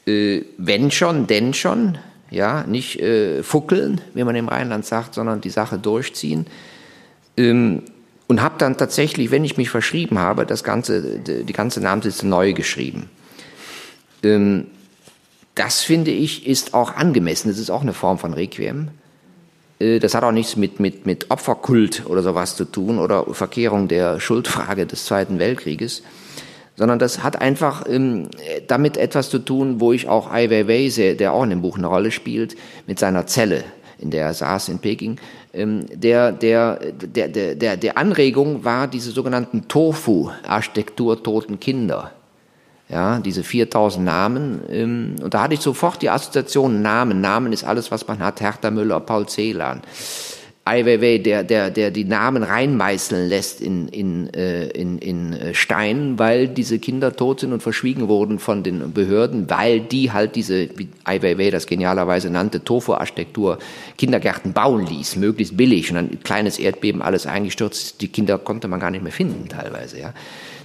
äh, wenn schon, denn schon, ja, nicht äh, fuckeln, wie man im Rheinland sagt, sondern die Sache durchziehen. Ähm, und habe dann tatsächlich, wenn ich mich verschrieben habe, das ganze, die ganze Namensliste neu geschrieben. Ähm, das finde ich ist auch angemessen. Das ist auch eine Form von Requiem. Äh, das hat auch nichts mit, mit, mit Opferkult oder sowas zu tun oder Verkehrung der Schuldfrage des Zweiten Weltkrieges sondern das hat einfach ähm, damit etwas zu tun, wo ich auch Ai Weiwei sehe, der auch in dem Buch eine Rolle spielt, mit seiner Zelle, in der er saß in Peking. Ähm, der, der, der, der, der, der Anregung war diese sogenannten Tofu-Architektur toten Kinder. Ja, diese 4000 Namen. Ähm, und da hatte ich sofort die Assoziation Namen. Namen ist alles, was man hat. Hertha Müller, Paul Celan. Ai Weiwei, der, der, der die Namen reinmeißeln lässt in, in, äh, in, in äh, Stein, weil diese Kinder tot sind und verschwiegen wurden von den Behörden, weil die halt diese, wie Ai Weiwei das genialerweise nannte, Tofu-Architektur, Kindergärten bauen ließ, möglichst billig und ein kleines Erdbeben alles eingestürzt. Die Kinder konnte man gar nicht mehr finden teilweise, ja.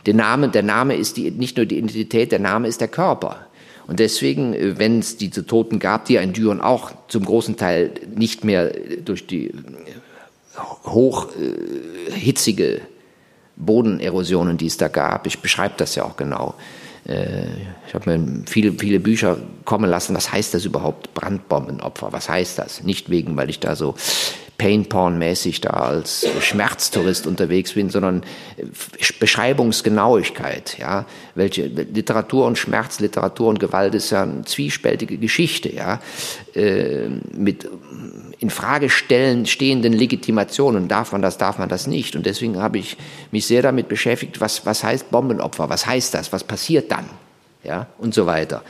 Der Name, der Name ist die, nicht nur die Identität, der Name ist der Körper. Und deswegen, äh, wenn es diese Toten gab, die in Düren auch zum großen Teil nicht mehr durch die äh, hochhitzige äh, Bodenerosionen, die es da gab, ich beschreibe das ja auch genau. Ich habe mir viele, viele Bücher kommen lassen, was heißt das überhaupt, Brandbombenopfer, was heißt das? Nicht wegen, weil ich da so Painporn-mäßig da als Schmerztourist unterwegs bin, sondern Beschreibungsgenauigkeit. Ja, welche Literatur und Schmerz, Literatur und Gewalt ist ja eine zwiespältige Geschichte. Ja, äh, mit in Frage stellen stehenden Legitimationen. Darf man das, darf man das nicht? Und deswegen habe ich mich sehr damit beschäftigt, was was heißt Bombenopfer? Was heißt das? Was passiert dann? Ja, und so weiter.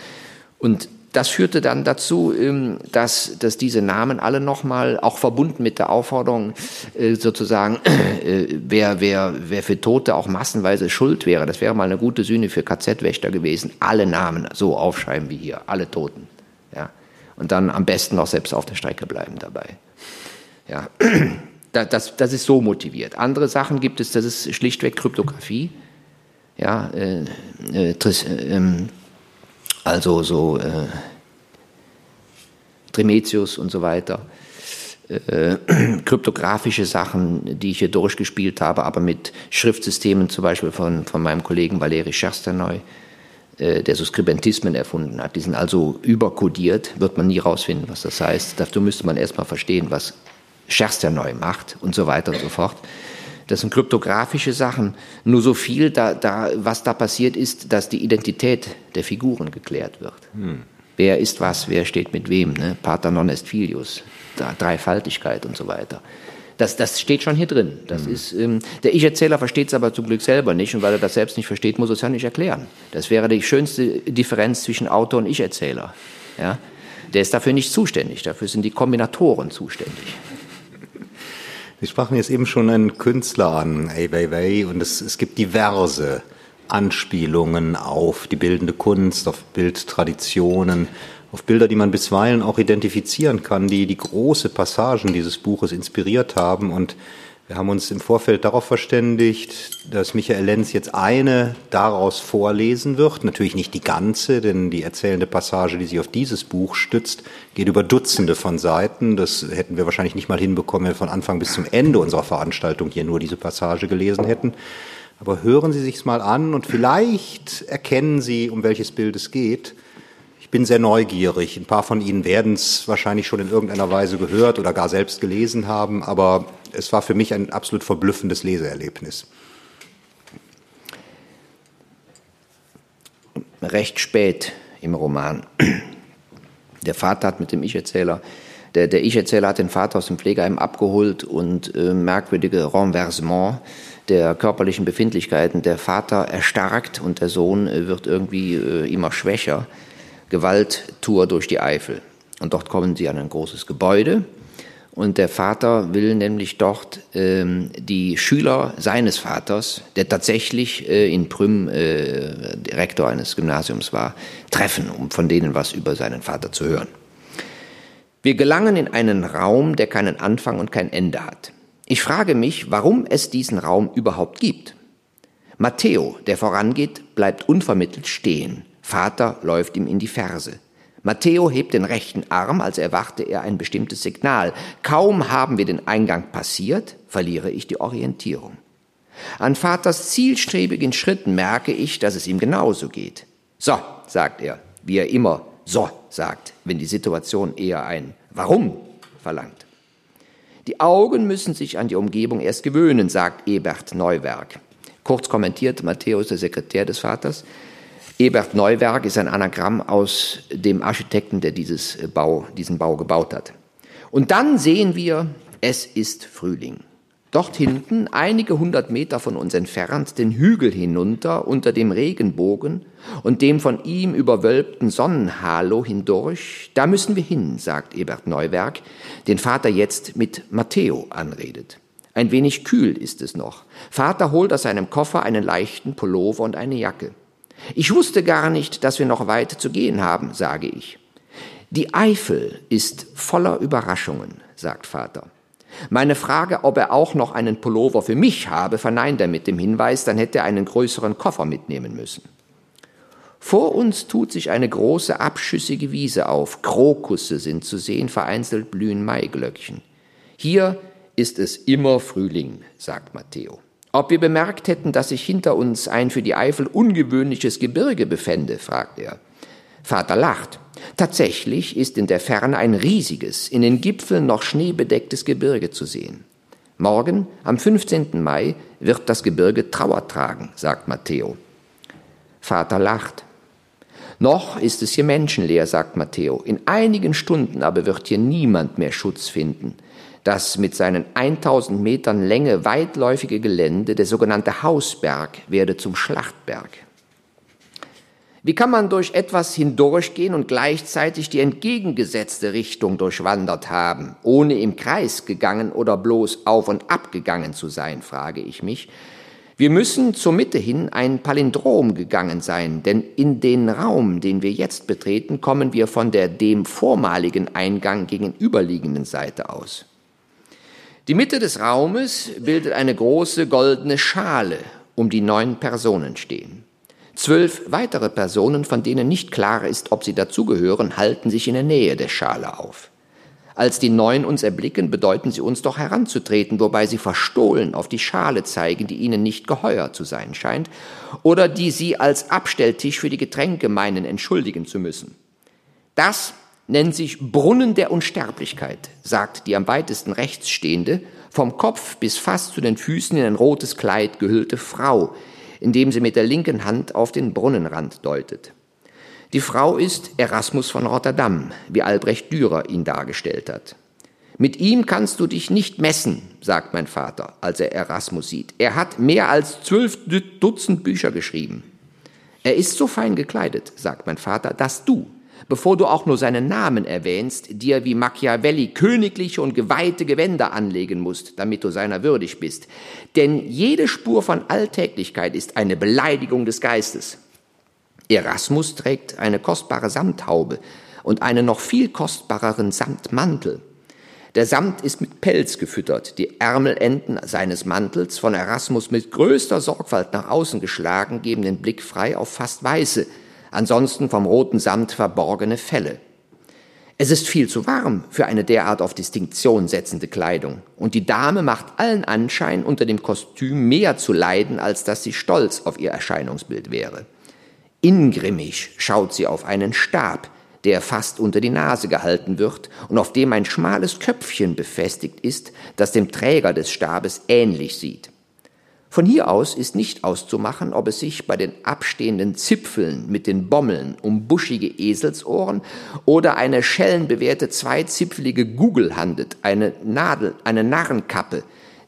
Und das führte dann dazu, ähm, dass, dass diese Namen alle nochmal, auch verbunden mit der Aufforderung, äh, sozusagen, äh, wer, wer, wer für Tote auch massenweise schuld wäre, das wäre mal eine gute Sühne für KZ-Wächter gewesen, alle Namen so aufschreiben wie hier, alle Toten. Und dann am besten auch selbst auf der Strecke bleiben dabei. Ja. (clears throat) Das, das ist so motiviert. Andere Sachen gibt es, das ist schlichtweg Kryptographie. Ja, äh, äh, äh, also so äh, Tremetius und so weiter, äh, (clears throat) kryptografische Sachen, die ich hier durchgespielt habe, aber mit Schriftsystemen zum Beispiel von, von meinem Kollegen Valeri Schersterneu, der so Skribentismen erfunden hat. Die sind also überkodiert, wird man nie rausfinden, was das heißt. Dafür müsste man erstmal verstehen, was Schersterneu macht und so weiter und so fort. Das sind kryptografische Sachen. Nur so viel, da, da, was da passiert ist, dass die Identität der Figuren geklärt wird. Hm. Wer ist was, wer steht mit wem, ne? Pater non est filius, Dreifaltigkeit und so weiter. Das, das steht schon hier drin. Das mhm. ist, ähm, der Ich-Erzähler versteht es aber zum Glück selber nicht und weil er das selbst nicht versteht, muss er es ja nicht erklären. Das wäre die schönste Differenz zwischen Autor und Ich-Erzähler. Ja? Der ist dafür nicht zuständig, dafür sind die Kombinatoren zuständig.
Sie sprachen jetzt eben schon einen Künstler an, Ai Weiwei, und es, es gibt diverse Anspielungen auf die bildende Kunst, auf Bildtraditionen, auf Bilder, die man bisweilen auch identifizieren kann, die die große Passagen dieses Buches inspiriert haben. Und Wir haben uns im Vorfeld darauf verständigt, dass Michael Lenz jetzt eine daraus vorlesen wird. Natürlich nicht die ganze, denn die erzählende Passage, die sich auf dieses Buch stützt, geht über Dutzende von Seiten. Das hätten wir wahrscheinlich nicht mal hinbekommen, wenn wir von Anfang bis zum Ende unserer Veranstaltung hier nur diese Passage gelesen hätten. Aber hören Sie sich's mal an und vielleicht erkennen Sie, um welches Bild es geht. Ich bin sehr neugierig. Ein paar von Ihnen werden es wahrscheinlich schon in irgendeiner Weise gehört oder gar selbst gelesen haben, aber es war für mich ein absolut verblüffendes Leseerlebnis.
Recht spät im Roman. Der Vater hat mit dem Ich-Erzähler, der, der Ich-Erzähler hat den Vater aus dem Pflegeheim abgeholt und äh, merkwürdige Renversement der körperlichen Befindlichkeiten. Der Vater erstarkt und der Sohn äh, wird irgendwie äh, immer schwächer. Gewalttour durch die Eifel. Und dort kommen sie an ein großes Gebäude und der Vater will nämlich dort ähm, die Schüler seines Vaters, der tatsächlich äh, in Prüm äh, Rektor eines Gymnasiums war, treffen, um von denen was über seinen Vater zu hören. Wir gelangen in einen Raum, der keinen Anfang und kein Ende hat. Ich frage mich, warum es diesen Raum überhaupt gibt. Matteo, der vorangeht, bleibt unvermittelt stehen. Vater läuft ihm in die Ferse. Matteo hebt den rechten Arm, als erwarte er ein bestimmtes Signal. Kaum haben wir den Eingang passiert, verliere ich die Orientierung. An Vaters zielstrebigen Schritten merke ich, dass es ihm genauso geht. So, sagt er, wie er immer so sagt, wenn die Situation eher ein Warum verlangt. Die Augen müssen sich an die Umgebung erst gewöhnen, sagt Ebert Neuwerk. Kurz kommentiert Matthäus, der Sekretär des Vaters, Ebert Neuwerk ist ein Anagramm aus dem Architekten, der dieses Bau, diesen Bau gebaut hat. Und dann sehen wir, es ist Frühling. Dort hinten, einige hundert Meter von uns entfernt, den Hügel hinunter unter dem Regenbogen und dem von ihm überwölbten Sonnenhalo hindurch, da müssen wir hin, sagt Ebert Neuwerk, den Vater jetzt mit Matteo anredet. Ein wenig kühl ist es noch. Vater holt aus seinem Koffer einen leichten Pullover und eine Jacke. Ich wusste gar nicht, dass wir noch weit zu gehen haben, sage ich. Die Eifel ist voller Überraschungen, sagt Vater. Meine Frage, ob er auch noch einen Pullover für mich habe, verneint er mit dem Hinweis, dann hätte er einen größeren Koffer mitnehmen müssen. Vor uns tut sich eine große abschüssige Wiese auf. Krokusse sind zu sehen, vereinzelt blühen Maiglöckchen. Hier ist es immer Frühling, sagt Matteo. Ob wir bemerkt hätten, dass sich hinter uns ein für die Eifel ungewöhnliches Gebirge befände, fragt er. Vater lacht. Tatsächlich ist in der Ferne ein riesiges, in den Gipfeln noch schneebedecktes Gebirge zu sehen. Morgen, am 15. Mai, wird das Gebirge Trauer tragen, sagt Matteo. Vater lacht. Noch ist es hier menschenleer, sagt Matteo. In einigen Stunden aber wird hier niemand mehr Schutz finden. Das mit seinen 1000 Metern Länge weitläufige Gelände, der sogenannte Hausberg, werde zum Schlachtberg. Wie kann man durch etwas hindurchgehen und gleichzeitig die entgegengesetzte Richtung durchwandert haben, ohne im Kreis gegangen oder bloß auf und ab gegangen zu sein, frage ich mich. Wir müssen zur Mitte hin ein Palindrom gegangen sein, denn in den Raum, den wir jetzt betreten, kommen wir von der dem vormaligen Eingang gegenüberliegenden Seite aus. Die Mitte des Raumes bildet eine große goldene Schale, um die neun Personen stehen. Zwölf weitere Personen, von denen nicht klar ist, ob sie dazugehören, halten sich in der Nähe der Schale auf. Als die neun uns erblicken, bedeuten sie uns doch heranzutreten, wobei sie verstohlen auf die Schale zeigen, die ihnen nicht geheuer zu sein scheint, oder die sie als Abstelltisch für die Getränke meinen, entschuldigen zu müssen. Das nennt sich Brunnen der Unsterblichkeit, sagt die am weitesten rechts stehende, vom Kopf bis fast zu den Füßen in ein rotes Kleid gehüllte Frau, indem sie mit der linken Hand auf den Brunnenrand deutet. Die Frau ist Erasmus von Rotterdam, wie Albrecht Dürer ihn dargestellt hat. Mit ihm kannst du dich nicht messen, sagt mein Vater, als er Erasmus sieht. Er hat mehr als zwölf Dutzend Bücher geschrieben. Er ist so fein gekleidet, sagt mein Vater, dass du, bevor du auch nur seinen Namen erwähnst, dir wie Machiavelli königliche und geweihte Gewänder anlegen musst, damit du seiner würdig bist. Denn jede Spur von Alltäglichkeit ist eine Beleidigung des Geistes. Erasmus trägt eine kostbare Samthaube und einen noch viel kostbareren Samtmantel. Der Samt ist mit Pelz gefüttert, die Ärmelenden seines Mantels, von Erasmus mit größter Sorgfalt nach außen geschlagen, geben den Blick frei auf fast weiße, ansonsten vom roten Samt verborgene Felle. Es ist viel zu warm für eine derart auf Distinktion setzende Kleidung, und die Dame macht allen Anschein, unter dem Kostüm mehr zu leiden, als dass sie stolz auf ihr Erscheinungsbild wäre. Ingrimmig schaut sie auf einen Stab, der fast unter die Nase gehalten wird und auf dem ein schmales Köpfchen befestigt ist, das dem Träger des Stabes ähnlich sieht. Von hier aus ist nicht auszumachen, ob es sich bei den abstehenden Zipfeln mit den Bommeln um buschige Eselsohren oder eine schellenbewehrte zweizipfelige Gugel handelt, eine Nadel, eine Narrenkappe,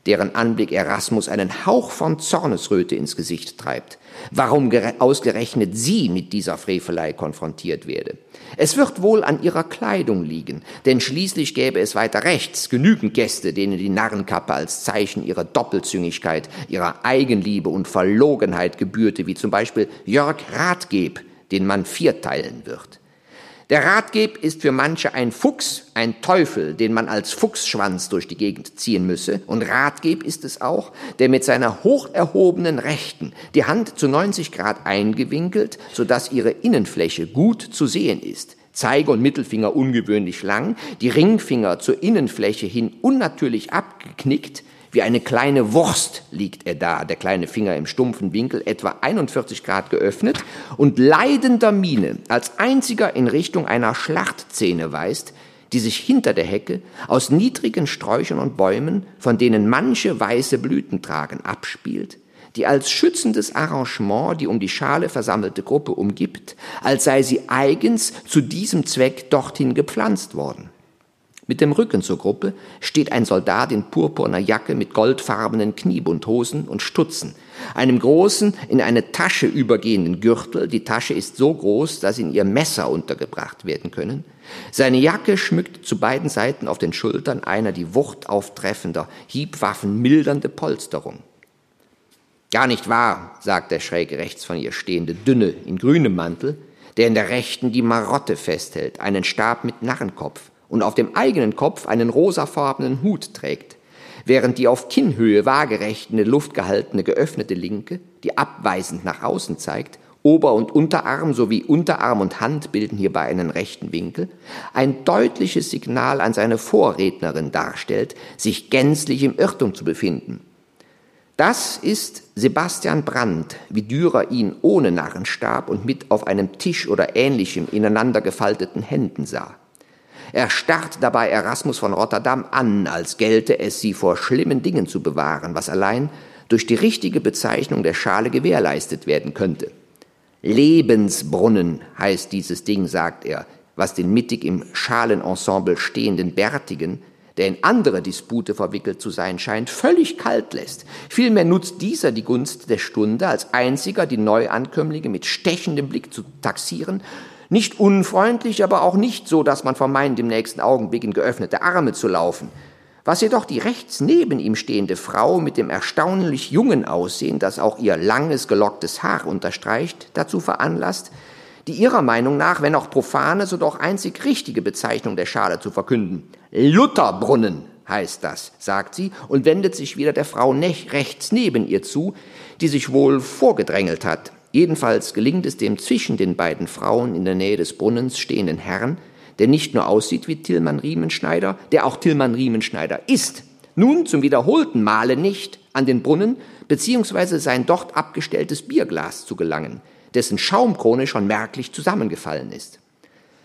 deren Anblick Erasmus einen Hauch von Zornesröte ins Gesicht treibt. Warum ausgerechnet sie mit dieser Frevelei konfrontiert werde. Es wird wohl an ihrer Kleidung liegen, denn schließlich gäbe es weiter rechts genügend Gäste, denen die Narrenkappe als Zeichen ihrer Doppelzüngigkeit, ihrer Eigenliebe und Verlogenheit gebührte, wie zum Beispiel Jörg Rathgeb, den man vierteilen wird. Der Ratgeb ist für manche ein Fuchs, ein Teufel, den man als Fuchsschwanz durch die Gegend ziehen müsse. Und Ratgeb ist es auch, der mit seiner hoch erhobenen Rechten die Hand zu 90 Grad eingewinkelt, sodass ihre Innenfläche gut zu sehen ist. Zeige und Mittelfinger ungewöhnlich lang, die Ringfinger zur Innenfläche hin unnatürlich abgeknickt, wie eine kleine Wurst liegt er da, der kleine Finger im stumpfen Winkel, etwa 41 Grad geöffnet und leidender Miene als einziger in Richtung einer Schlachtszene weist, die sich hinter der Hecke aus niedrigen Sträuchern und Bäumen, von denen manche weiße Blüten tragen, abspielt, die als schützendes Arrangement die um die Schale versammelte Gruppe umgibt, als sei sie eigens zu diesem Zweck dorthin gepflanzt worden. Mit dem Rücken zur Gruppe steht ein Soldat in purpurner Jacke mit goldfarbenen Kniebundhosen und Stutzen, einem großen, in eine Tasche übergehenden Gürtel. Die Tasche ist so groß, dass in ihr Messer untergebracht werden können. Seine Jacke schmückt zu beiden Seiten auf den Schultern einer die Wucht auftreffender, Hiebwaffen mildernde Polsterung. Gar nicht wahr, sagt der schräg rechts von ihr stehende Dünne in grünem Mantel, der in der rechten die Marotte festhält, einen Stab mit Narrenkopf und auf dem eigenen Kopf einen rosafarbenen Hut trägt, während die auf Kinnhöhe waagerecht in der Luft gehaltene geöffnete Linke, die abweisend nach außen zeigt, Ober- und Unterarm sowie Unterarm und Hand bilden hierbei einen rechten Winkel, ein deutliches Signal an seine Vorrednerin darstellt, sich gänzlich im Irrtum zu befinden. Das ist Sebastian Brandt, wie Dürer ihn ohne Narrenstab und mit auf einem Tisch oder ähnlichem ineinander gefalteten Händen sah. Er starrt dabei Erasmus von Rotterdam an, als gelte es, sie vor schlimmen Dingen zu bewahren, was allein durch die richtige Bezeichnung der Schale gewährleistet werden könnte. Lebensbrunnen heißt dieses Ding, sagt er, was den mittig im Schalenensemble stehenden Bärtigen, der in andere Dispute verwickelt zu sein scheint, völlig kalt lässt. Vielmehr nutzt dieser die Gunst der Stunde, als einziger die Neuankömmlinge mit stechendem Blick zu taxieren nicht unfreundlich, aber auch nicht so, dass man vermeint, im nächsten Augenblick in geöffnete Arme zu laufen. Was jedoch die rechts neben ihm stehende Frau mit dem erstaunlich jungen Aussehen, das auch ihr langes gelocktes Haar unterstreicht, dazu veranlasst, die ihrer Meinung nach, wenn auch profane, so doch einzig richtige Bezeichnung der Schale zu verkünden. Lutherbrunnen heißt das, sagt sie und wendet sich wieder der Frau rechts neben ihr zu, die sich wohl vorgedrängelt hat. Jedenfalls gelingt es dem zwischen den beiden Frauen in der Nähe des Brunnens stehenden Herrn, der nicht nur aussieht wie Tillmann Riemenschneider, der auch Tillmann Riemenschneider ist, nun zum wiederholten Male nicht an den Brunnen beziehungsweise sein dort abgestelltes Bierglas zu gelangen, dessen Schaumkrone schon merklich zusammengefallen ist.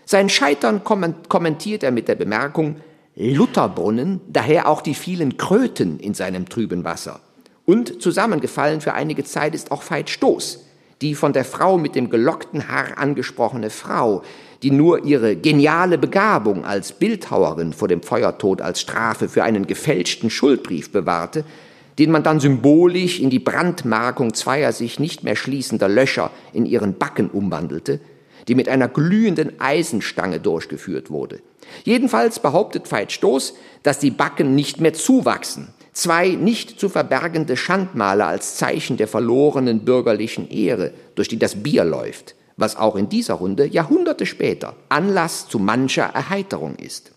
Sein Scheitern kommentiert er mit der Bemerkung Lutherbrunnen, daher auch die vielen Kröten in seinem trüben Wasser. Und zusammengefallen für einige Zeit ist auch Veit Stoß, die von der Frau mit dem gelockten Haar angesprochene Frau, die nur ihre geniale Begabung als Bildhauerin vor dem Feuertod als Strafe für einen gefälschten Schuldbrief bewahrte, den man dann symbolisch in die Brandmarkung zweier sich nicht mehr schließender Löcher in ihren Backen umwandelte, die mit einer glühenden Eisenstange durchgeführt wurde. Jedenfalls behauptet Veit Stoß, dass die Backen nicht mehr zuwachsen, zwei nicht zu verbergende Schandmale als Zeichen der verlorenen bürgerlichen Ehre, durch die das Bier läuft, was auch in dieser Runde Jahrhunderte später Anlass zu mancher Erheiterung ist.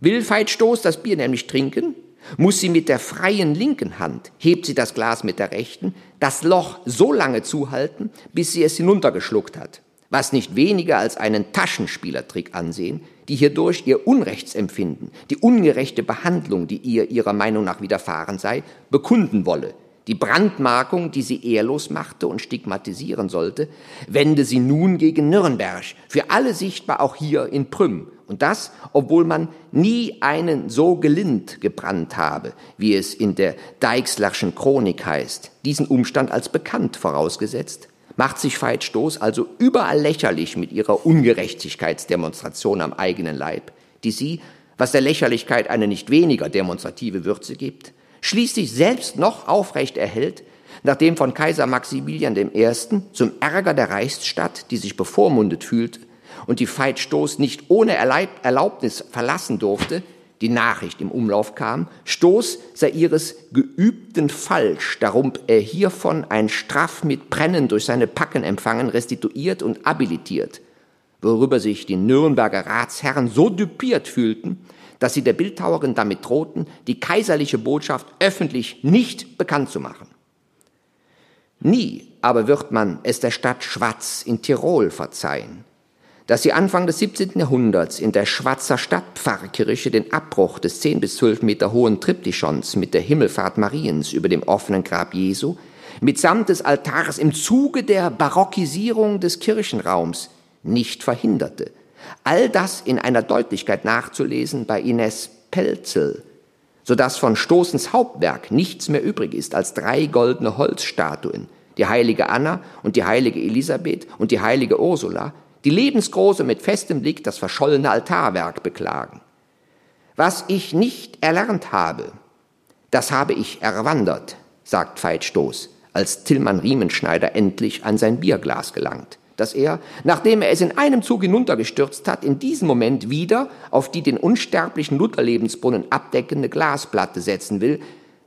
Will Veit Stoß das Bier nämlich trinken, muss sie mit der freien linken Hand, hebt sie das Glas mit der rechten, das Loch so lange zuhalten, bis sie es hinuntergeschluckt hat, was nicht weniger als einen Taschenspielertrick ansehen, die hierdurch ihr Unrechtsempfinden, die ungerechte Behandlung, die ihr ihrer Meinung nach widerfahren sei, bekunden wolle. Die Brandmarkung, die sie ehrlos machte und stigmatisieren sollte, wende sie nun gegen Nürnberg, für alle sichtbar auch hier in Prüm, und das, obwohl man nie einen so gelind gebrannt habe, wie es in der Deichslerschen Chronik heißt, diesen Umstand als bekannt vorausgesetzt, macht sich Veit Stoß also überall lächerlich mit ihrer Ungerechtigkeitsdemonstration am eigenen Leib, die sie, was der Lächerlichkeit eine nicht weniger demonstrative Würze gibt, schließlich selbst noch aufrecht erhält, nachdem von Kaiser Maximilian I. zum Ärger der Reichsstadt, die sich bevormundet fühlte, und die Veit Stoß nicht ohne Erlaubnis verlassen durfte, die Nachricht im Umlauf kam, Stoß sei ihres geübten Falsch, darum er hiervon ein Straff mit Brennen durch seine Packen empfangen, restituiert und habilitiert, worüber sich die Nürnberger Ratsherren so düpiert fühlten, dass sie der Bildhauerin damit drohten, die kaiserliche Botschaft öffentlich nicht bekannt zu machen. Nie aber wird man es der Stadt Schwatz in Tirol verzeihen, dass sie Anfang des 17. Jahrhunderts in der Schwarzer Stadtpfarrkirche den Abbruch des 10 bis 12 Meter hohen Triptychons mit der Himmelfahrt Mariens über dem offenen Grab Jesu mitsamt des Altars im Zuge der Barockisierung des Kirchenraums nicht verhinderte. All das in einer Deutlichkeit nachzulesen bei Ines Pelzel, so dass von Stoßens Hauptwerk nichts mehr übrig ist als drei goldene Holzstatuen, die heilige Anna und die heilige Elisabeth und die heilige Ursula, die lebensgroße mit festem Blick das verschollene Altarwerk beklagen. Was ich nicht erlernt habe, das habe ich erwandert, sagt Veit Stoß, als Tillmann Riemenschneider endlich an sein Bierglas gelangt, das er, nachdem er es in einem Zug hinuntergestürzt hat, in diesem Moment wieder auf die den unsterblichen Lutherlebensbrunnen abdeckende Glasplatte setzen will,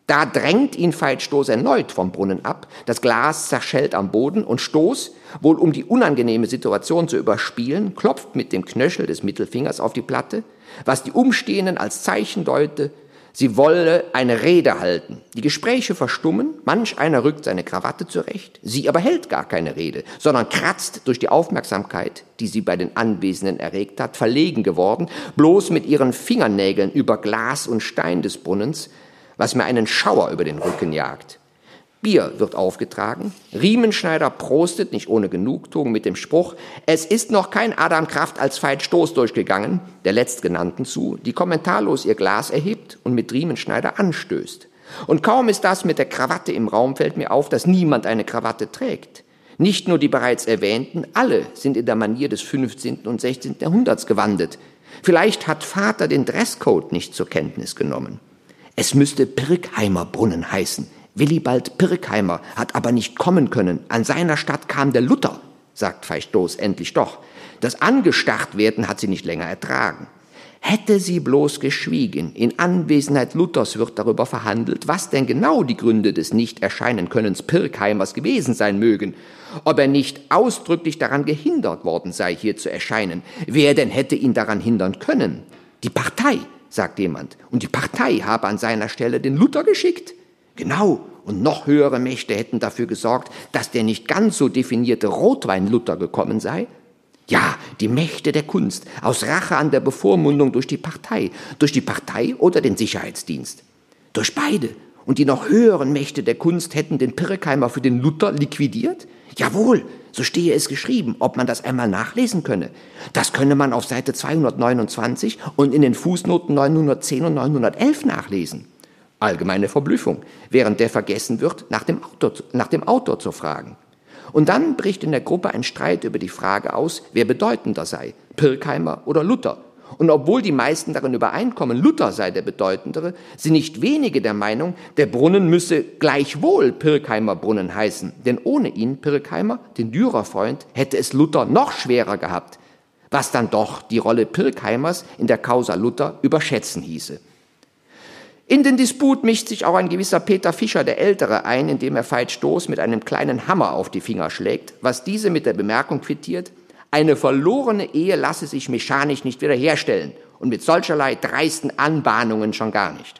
da drängt ihn Veit Stoß erneut vom Brunnen ab, das Glas zerschellt am Boden und Stoß, wohl um die unangenehme Situation zu überspielen, klopft mit dem Knöchel des Mittelfingers auf die Platte, was die Umstehenden als Zeichen deute, sie wolle eine Rede halten. Die Gespräche verstummen, manch einer rückt seine Krawatte zurecht, sie aber hält gar keine Rede, sondern kratzt durch die Aufmerksamkeit, die sie bei den Anwesenden erregt hat, verlegen geworden, bloß mit ihren Fingernägeln über Glas und Stein des Brunnens, was mir einen Schauer über den Rücken jagt. Bier wird aufgetragen. Riemenschneider prostet nicht ohne Genugtuung mit dem Spruch, es ist noch kein Adam Kraft als Veit Stoß durchgegangen, der Letztgenannten zu, die kommentarlos ihr Glas erhebt und mit Riemenschneider anstößt. Und kaum ist das mit der Krawatte im Raum, fällt mir auf, dass niemand eine Krawatte trägt. Nicht nur die bereits erwähnten, alle sind in der Manier des 15. und 16. Jahrhunderts gewandet. Vielleicht hat Vater den Dresscode nicht zur Kenntnis genommen. Es müsste Pirkheimer Brunnen heißen. Willibald Pirkheimer hat aber nicht kommen können. An seiner Stadt kam der Luther, sagt Feistoß endlich doch. Das angestarrt werden hat sie nicht länger ertragen. Hätte sie bloß geschwiegen, in Anwesenheit Luthers wird darüber verhandelt, was denn genau die Gründe des Nichterscheinenkönnens Pirkheimers gewesen sein mögen, ob er nicht ausdrücklich daran gehindert worden sei, hier zu erscheinen. Wer denn hätte ihn daran hindern können? Die Partei, sagt jemand. Und die Partei habe an seiner Stelle den Luther geschickt. Genau, und noch höhere Mächte hätten dafür gesorgt, dass der nicht ganz so definierte Rotwein-Luther gekommen sei. Ja, die Mächte der Kunst, aus Rache an der Bevormundung durch die Partei, durch die Partei oder den Sicherheitsdienst. Durch beide. Und die noch höheren Mächte der Kunst hätten den Pirkheimer für den Luther liquidiert? Jawohl, so stehe es geschrieben, ob man das einmal nachlesen könne. Das könne man auf Seite 229 und in den Fußnoten 910 und 911 nachlesen. Allgemeine Verblüffung, während der vergessen wird, nach dem Autor, nach dem Autor zu fragen. Und dann bricht in der Gruppe ein Streit über die Frage aus, wer bedeutender sei, Pirkheimer oder Luther. Und obwohl die meisten darin übereinkommen, Luther sei der bedeutendere, sind nicht wenige der Meinung, der Brunnen müsse gleichwohl Pirkheimer Brunnen heißen, denn ohne ihn, Pirkheimer, den Dürerfreund, hätte es Luther noch schwerer gehabt, was dann doch die Rolle Pirkheimers in der Causa Luther überschätzen hieße. In den Disput mischt sich auch ein gewisser Peter Fischer der Ältere ein, indem er Veit Stoß mit einem kleinen Hammer auf die Finger schlägt, was diese mit der Bemerkung quittiert, eine verlorene Ehe lasse sich mechanisch nicht wiederherstellen und mit solcherlei dreisten Anbahnungen schon gar nicht.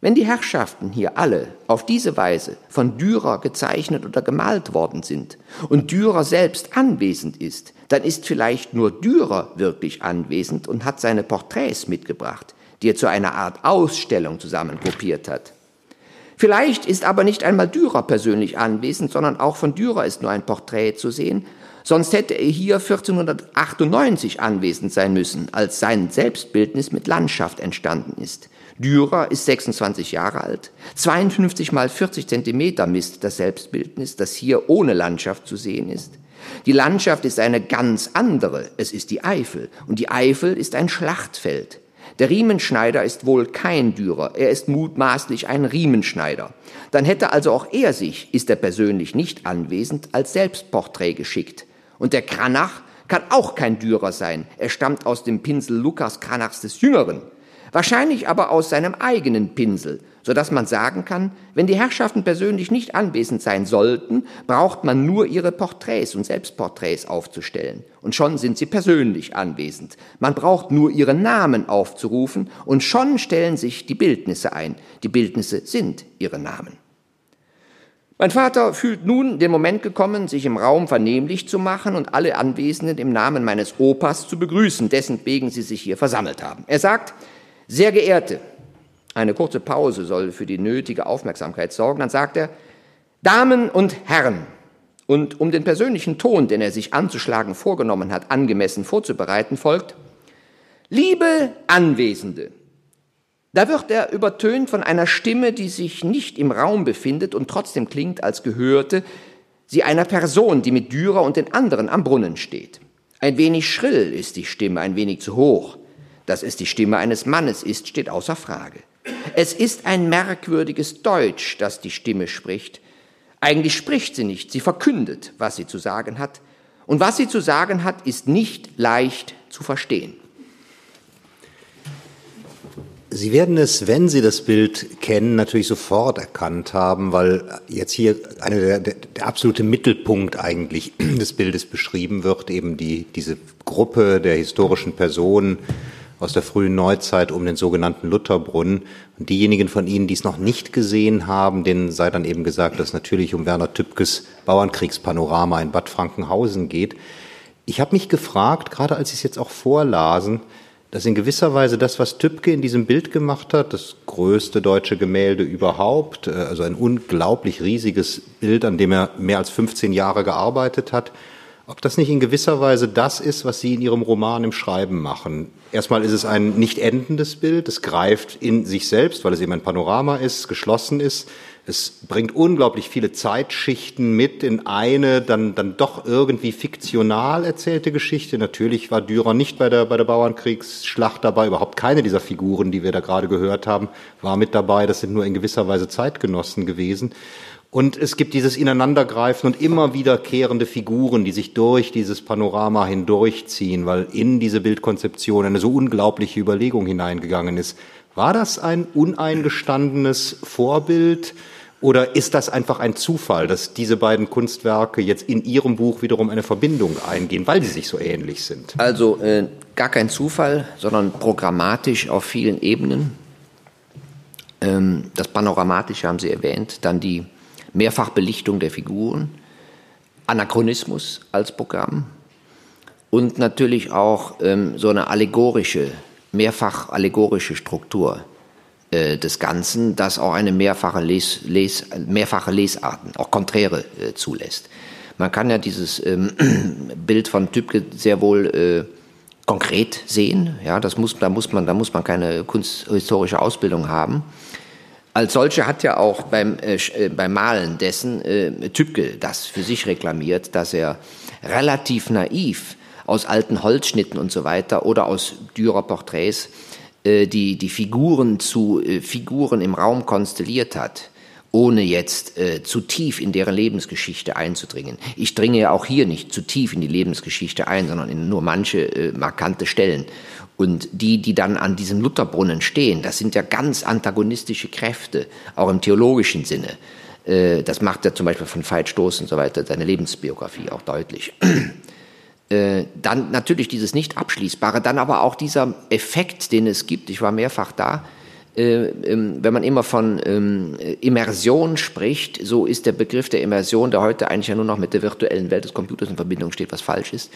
Wenn die Herrschaften hier alle auf diese Weise von Dürer gezeichnet oder gemalt worden sind und Dürer selbst anwesend ist, dann ist vielleicht nur Dürer wirklich anwesend und hat seine Porträts mitgebracht, die er zu einer Art Ausstellung zusammengruppiert hat. Vielleicht ist aber nicht einmal Dürer persönlich anwesend, sondern auch von Dürer ist nur ein Porträt zu sehen, sonst hätte er hier 1498 anwesend sein müssen, als sein Selbstbildnis mit Landschaft entstanden ist. Dürer ist 26 Jahre alt, 52 mal 40 Zentimeter misst das Selbstbildnis, das hier ohne Landschaft zu sehen ist. Die Landschaft ist eine ganz andere, es ist die Eifel, und die Eifel ist ein Schlachtfeld. Der Riemenschneider ist wohl kein Dürer, er ist mutmaßlich ein Riemenschneider. Dann hätte also auch er sich, ist er persönlich nicht anwesend, als Selbstporträt geschickt. Und der Kranach kann auch kein Dürer sein, er stammt aus dem Pinsel Lukas Kranachs des Jüngeren wahrscheinlich aber aus seinem eigenen Pinsel, so dass man sagen kann, wenn die Herrschaften persönlich nicht anwesend sein sollten, braucht man nur ihre Porträts und Selbstporträts aufzustellen. Und schon sind sie persönlich anwesend. Man braucht nur ihre Namen aufzurufen und schon stellen sich die Bildnisse ein. Die Bildnisse sind ihre Namen. Mein Vater fühlt nun den Moment gekommen, sich im Raum vernehmlich zu machen und alle Anwesenden im Namen meines Opas zu begrüßen, dessen wegen sie sich hier versammelt haben. Er sagt, sehr geehrte, eine kurze Pause soll für die nötige Aufmerksamkeit sorgen, dann sagt er, Damen und Herren, und um den persönlichen Ton, den er sich anzuschlagen vorgenommen hat, angemessen vorzubereiten, folgt, Liebe Anwesende, da wird er übertönt von einer Stimme, die sich nicht im Raum befindet und trotzdem klingt, als gehörte sie einer Person, die mit Dürer und den anderen am Brunnen steht. Ein wenig schrill ist die Stimme, ein wenig zu hoch. Dass es die Stimme eines Mannes ist, steht außer Frage. Es ist ein merkwürdiges Deutsch, das die Stimme spricht. Eigentlich spricht sie nicht, sie verkündet, was sie zu sagen hat. Und was sie zu sagen hat, ist nicht leicht zu verstehen.
Sie werden es, wenn Sie das Bild kennen, natürlich sofort erkannt haben, weil jetzt hier eine der, der, absolute Mittelpunkt eigentlich (clears throat) des Bildes beschrieben wird, eben die, diese Gruppe der historischen Personen, aus der frühen Neuzeit um den sogenannten Lutherbrunnen. Und diejenigen von Ihnen, die es noch nicht gesehen haben, denen sei dann eben gesagt, dass natürlich um Werner Tübkes Bauernkriegspanorama in Bad Frankenhausen geht. Ich habe mich gefragt, gerade als Sie es jetzt auch vorlasen, dass in gewisser Weise das, was Tübke in diesem Bild gemacht hat, das größte deutsche Gemälde überhaupt, äh, also ein unglaublich riesiges Bild, an dem er mehr als 15 Jahre gearbeitet hat, ob das nicht in gewisser Weise das ist, was Sie in Ihrem Roman im Schreiben machen. Erstmal ist es ein nicht endendes Bild. Es greift in sich selbst, weil es eben ein Panorama ist, geschlossen ist. Es bringt unglaublich viele Zeitschichten mit in eine dann, dann doch irgendwie fiktional erzählte Geschichte. Natürlich war Dürer nicht bei der, bei der Bauernkriegsschlacht dabei. Überhaupt keine dieser Figuren, die wir da gerade gehört haben, war mit dabei. Das sind nur in gewisser Weise Zeitgenossen gewesen. Und es gibt dieses Ineinandergreifen und immer wiederkehrende Figuren, die sich durch dieses Panorama hindurchziehen, weil in diese Bildkonzeption eine so unglaubliche Überlegung hineingegangen ist. War das ein uneingestandenes Vorbild? Oder ist das einfach ein Zufall, dass diese beiden Kunstwerke jetzt in Ihrem Buch wiederum eine Verbindung eingehen, weil sie sich so ähnlich sind?
Also äh, gar kein Zufall, sondern programmatisch auf vielen Ebenen. Ähm, das Panoramatische haben Sie erwähnt, dann die Mehrfachbelichtung der Figuren, Anachronismus als Programm und natürlich auch ähm, so eine allegorische, mehrfach allegorische Struktur äh, des Ganzen, das auch eine mehrfache, Les, Les, mehrfache Lesarten, auch konträre äh, zulässt. Man kann ja dieses ähm, (clears throat) Bild von Tübke sehr wohl äh, konkret sehen. Ja, das muss, da muss man, da muss man keine kunsthistorische Ausbildung haben. Als solche hat ja auch beim, äh, äh, beim Malen dessen äh, Tübke das für sich reklamiert, dass er relativ naiv aus alten Holzschnitten und so weiter oder aus Dürer Porträts äh, die, die Figuren zu äh, Figuren im Raum konstelliert hat, ohne jetzt äh, zu tief in deren Lebensgeschichte einzudringen. Ich dringe ja auch hier nicht zu tief in die Lebensgeschichte ein, sondern in nur manche äh, markante Stellen. Und die, die dann an diesem Lutherbrunnen stehen, das sind ja ganz antagonistische Kräfte, auch im theologischen Sinne. Äh, das macht ja zum Beispiel von Veit Stoß und so weiter seine Lebensbiografie auch deutlich. Äh, dann natürlich dieses nicht abschließbare, dann aber auch dieser Effekt, den es gibt. Ich war mehrfach da. Äh, ähm, wenn man immer von ähm, Immersion spricht, so ist der Begriff der Immersion, der heute eigentlich ja nur noch mit der virtuellen Welt des Computers in Verbindung steht, was falsch ist,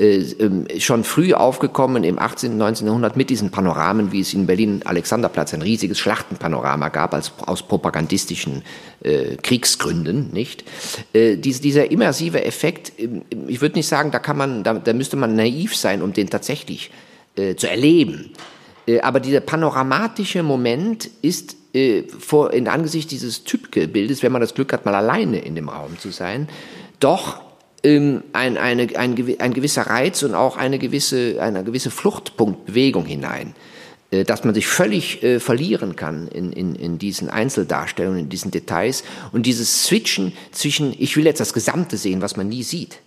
äh, ähm, schon früh aufgekommen im 18. und 19. Jahrhundert mit diesen Panoramen, wie es in Berlin Alexanderplatz ein riesiges Schlachtenpanorama gab, als aus propagandistischen äh, Kriegsgründen, nicht? Äh, dies, dieser immersive Effekt, ähm, ich würde nicht sagen, da kann man, da, da müsste man naiv sein, um den tatsächlich äh, zu erleben. Äh, aber dieser panoramatische Moment ist vor, in Angesicht dieses Typgebildes, wenn man das Glück hat, mal alleine in dem Raum zu sein, doch ähm, ein, eine, ein, ein gewisser Reiz und auch eine gewisse, eine gewisse Fluchtpunktbewegung hinein, äh, dass man sich völlig äh, verlieren kann in, in, in diesen Einzeldarstellungen, in diesen Details und dieses Switchen zwischen, ich will jetzt das Gesamte sehen, was man nie sieht.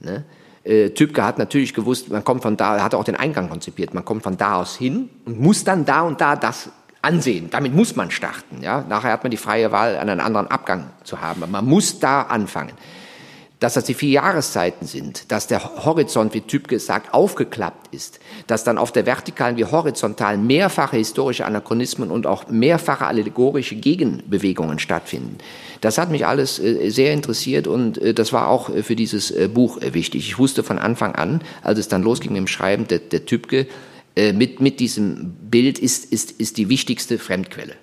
Ne? Äh, Tübke hat natürlich gewusst, man kommt von da, hat auch den Eingang konzipiert, man kommt von da aus hin und muss dann da und da das ansehen. Damit muss man starten. Ja? Nachher hat man die freie Wahl, einen anderen Abgang zu haben. Aber man muss da anfangen dass das die vier Jahreszeiten sind, dass der Horizont, wie Typ gesagt, aufgeklappt ist, dass dann auf der vertikalen wie horizontalen mehrfache historische Anachronismen und auch mehrfache allegorische Gegenbewegungen stattfinden. Das hat mich alles äh, sehr interessiert und äh, das war auch äh, für dieses Buch wichtig. Ich wusste von Anfang an, als es dann losging mit dem Schreiben, der, der Typke mit, mit diesem Bild ist, ist, ist die wichtigste Fremdquelle.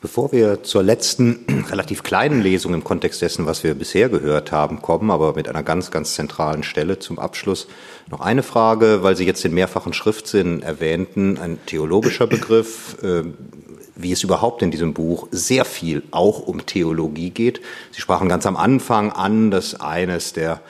Bevor wir zur letzten (clears throat) relativ kleinen Lesung im Kontext dessen, was wir bisher gehört haben, kommen, aber mit einer ganz, ganz zentralen Stelle zum Abschluss, noch eine Frage, weil Sie jetzt den mehrfachen Schriftsinn erwähnten, ein theologischer (clears throat) Begriff, äh, wie es überhaupt in diesem Buch sehr viel auch um Theologie geht. Sie sprachen ganz am Anfang an, dass eines der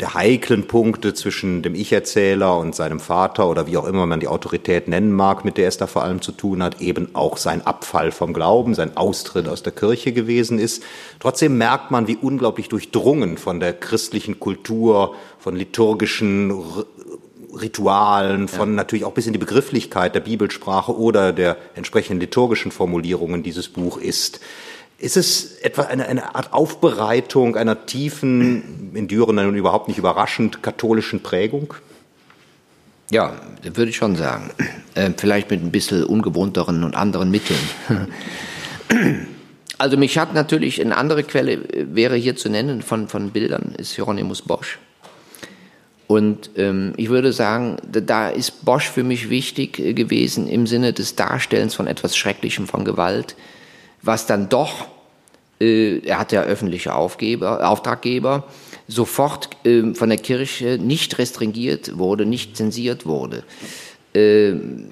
der heiklen Punkte zwischen dem Ich-Erzähler und seinem Vater oder wie auch immer man die Autorität nennen mag, mit der es da vor allem zu tun hat, eben auch sein Abfall vom Glauben, sein Austritt aus der Kirche gewesen ist. Trotzdem merkt man, wie unglaublich durchdrungen von der christlichen Kultur, von liturgischen Ritualen, von ja. natürlich auch bis in die Begrifflichkeit der Bibelsprache oder der entsprechenden liturgischen Formulierungen dieses Buch ist. Ist es etwa eine, eine Art Aufbereitung einer tiefen, in Düren und überhaupt nicht überraschend katholischen Prägung?
Ja, würde ich schon sagen. Äh, vielleicht mit ein bisschen ungewohnteren und anderen Mitteln. (laughs) also mich hat natürlich eine andere Quelle, äh, wäre hier zu nennen von, von Bildern, ist Hieronymus Bosch. Und ähm, ich würde sagen, da ist Bosch für mich wichtig äh, gewesen im Sinne des Darstellens von etwas Schrecklichem, von Gewalt, was dann doch, äh, er hat ja öffentliche Aufgeber, Auftraggeber, sofort äh, von der Kirche nicht restringiert wurde, nicht zensiert wurde. Ähm,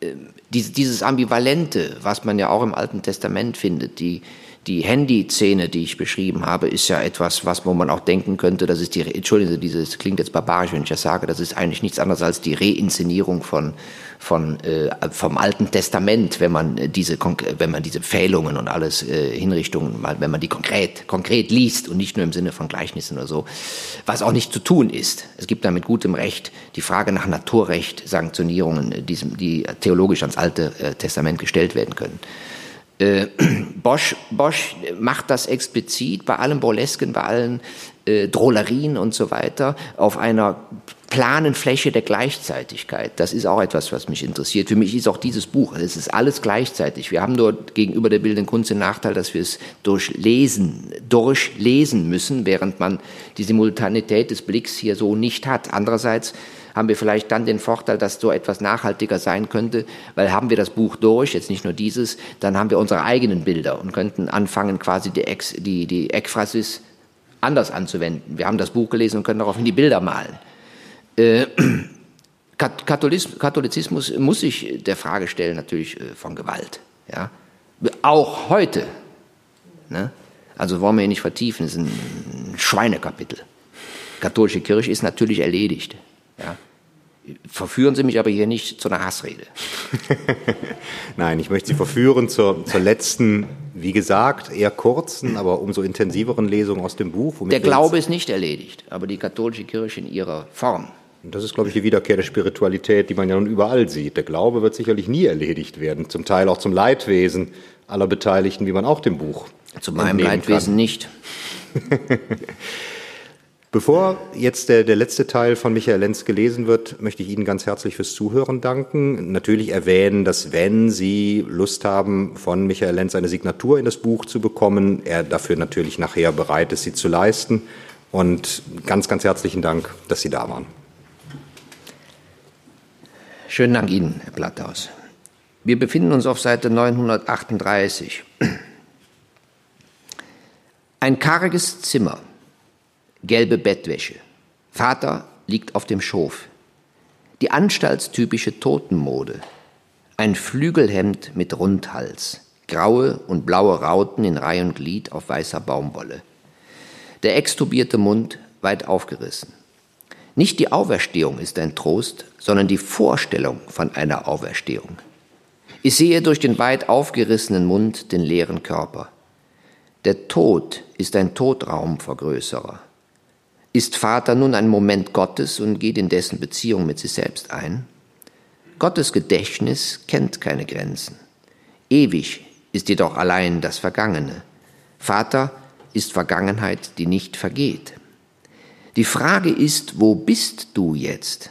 äh, dieses Ambivalente, was man ja auch im Alten Testament findet, die, die Handy-Szene, die ich beschrieben habe, ist ja etwas, was wo man auch denken könnte, das ist die, Entschuldigen Sie, dieses klingt jetzt barbarisch, wenn ich das sage, das ist eigentlich nichts anderes als die Reinszenierung von, von, äh, vom Alten Testament, wenn man äh, diese, wenn man diese Pfählungen und alles äh, Hinrichtungen, mal, wenn man die konkret, konkret liest und nicht nur im Sinne von Gleichnissen oder so, was auch nicht zu tun ist. Es gibt da mit gutem Recht die Frage nach Naturrecht, Sanktionierungen, äh, diesem, die theologisch ans Alte äh, Testament gestellt werden können. Äh, (clears throat) Bosch, Bosch macht das explizit bei allen Burlesken, bei allen äh, Drollerien und so weiter auf einer planen Fläche der Gleichzeitigkeit. Das ist auch etwas, was mich interessiert. Für mich ist auch dieses Buch, es ist alles gleichzeitig. Wir haben nur gegenüber der bildenden Kunst den Nachteil, dass wir es durchlesen, durchlesen müssen, während man die Simultanität des Blicks hier so nicht hat. Andererseits haben wir vielleicht dann den Vorteil, dass so etwas nachhaltiger sein könnte, weil haben wir das Buch durch, jetzt nicht nur dieses, dann haben wir unsere eigenen Bilder und könnten anfangen, quasi die, Ex, die, die Ekphrasis anders anzuwenden. Wir haben das Buch gelesen und können daraufhin die Bilder malen. Äh, (clears throat) Katholizismus muss sich der Frage stellen, natürlich äh, von Gewalt. Ja? Auch heute. Ne? Also wollen wir hier nicht vertiefen, das ist ein Schweinekapitel. Katholische Kirche ist natürlich erledigt. Ja? Verführen Sie mich aber hier nicht zu einer Hassrede. (laughs)
Nein, ich möchte Sie verführen zur, zur letzten, wie gesagt, eher kurzen, aber umso intensiveren Lesung aus dem Buch.
Der Glaube ist nicht erledigt, aber die katholische Kirche in ihrer Form.
Und das ist, glaube ich, die Wiederkehr der Spiritualität, die man ja nun überall sieht. Der Glaube wird sicherlich nie erledigt werden, zum Teil auch zum Leidwesen aller Beteiligten, wie man auch dem Buch.
Zu meinem Leidwesen kann. nicht. (laughs)
Bevor jetzt der, der letzte Teil von Michael Lenz gelesen wird, möchte ich Ihnen ganz herzlich fürs Zuhören danken. Natürlich erwähnen, dass wenn Sie Lust haben, von Michael Lenz eine Signatur in das Buch zu bekommen, er dafür natürlich nachher bereit ist, sie zu leisten. Und ganz, ganz herzlichen Dank, dass Sie da waren.
Schönen Dank Ihnen, Herr Platthaus. Wir befinden uns auf Seite 938. Ein karges Zimmer gelbe Bettwäsche. Vater liegt auf dem Schof. Die anstaltstypische Totenmode. Ein Flügelhemd mit Rundhals. Graue und blaue Rauten in Reih und Glied auf weißer Baumwolle. Der extubierte Mund weit aufgerissen. Nicht die Auferstehung ist ein Trost, sondern die Vorstellung von einer Auferstehung. Ich sehe durch den weit aufgerissenen Mund den leeren Körper. Der Tod ist ein Totraumvergrößerer. Ist Vater nun ein Moment Gottes und geht in dessen Beziehung mit sich selbst ein? Gottes Gedächtnis kennt keine Grenzen. Ewig ist jedoch allein das Vergangene. Vater ist Vergangenheit, die nicht vergeht. Die Frage ist, wo bist du jetzt?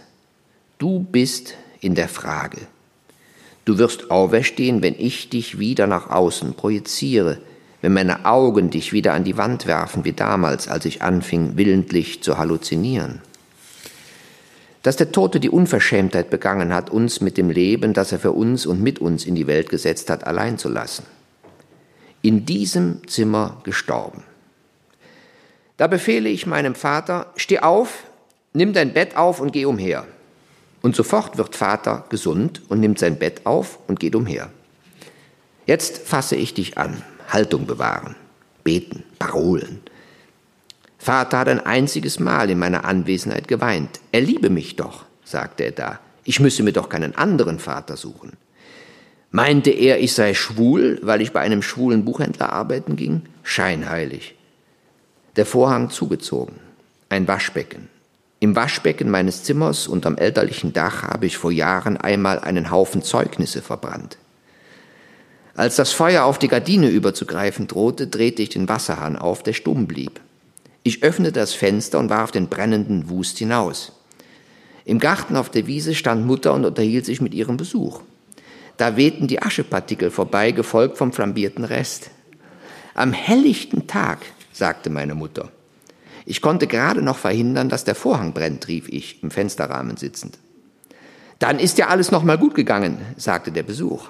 Du bist in der Frage. Du wirst auferstehen, wenn ich dich wieder nach außen projiziere, wenn meine Augen dich wieder an die Wand werfen wie damals, als ich anfing, willentlich zu halluzinieren. Dass der Tote die Unverschämtheit begangen hat, uns mit dem Leben, das er für uns und mit uns in die Welt gesetzt hat, allein zu lassen. In diesem Zimmer gestorben. Da befehle ich meinem Vater, steh auf, nimm dein Bett auf und geh umher. Und sofort wird Vater gesund und nimmt sein Bett auf und geht umher. Jetzt fasse ich dich an. Haltung bewahren, beten, Parolen. Vater hat ein einziges Mal in meiner Anwesenheit geweint. Er liebe mich doch, sagte er da. Ich müsse mir doch keinen anderen Vater suchen. Meinte er, ich sei schwul, weil ich bei einem schwulen Buchhändler arbeiten ging? Scheinheilig. Der Vorhang zugezogen. Ein Waschbecken. Im Waschbecken meines Zimmers unterm elterlichen Dach habe ich vor Jahren einmal einen Haufen Zeugnisse verbrannt. Als das Feuer auf die Gardine überzugreifen drohte, drehte ich den Wasserhahn auf, der stumm blieb. Ich öffnete das Fenster und warf den brennenden Wust hinaus. Im Garten auf der Wiese stand Mutter und unterhielt sich mit ihrem Besuch. Da wehten die Aschepartikel vorbei, gefolgt vom flambierten Rest. Am helllichten Tag, sagte meine Mutter. Ich konnte gerade noch verhindern, dass der Vorhang brennt, rief ich, im Fensterrahmen sitzend. Dann ist ja alles noch mal gut gegangen, sagte der Besuch.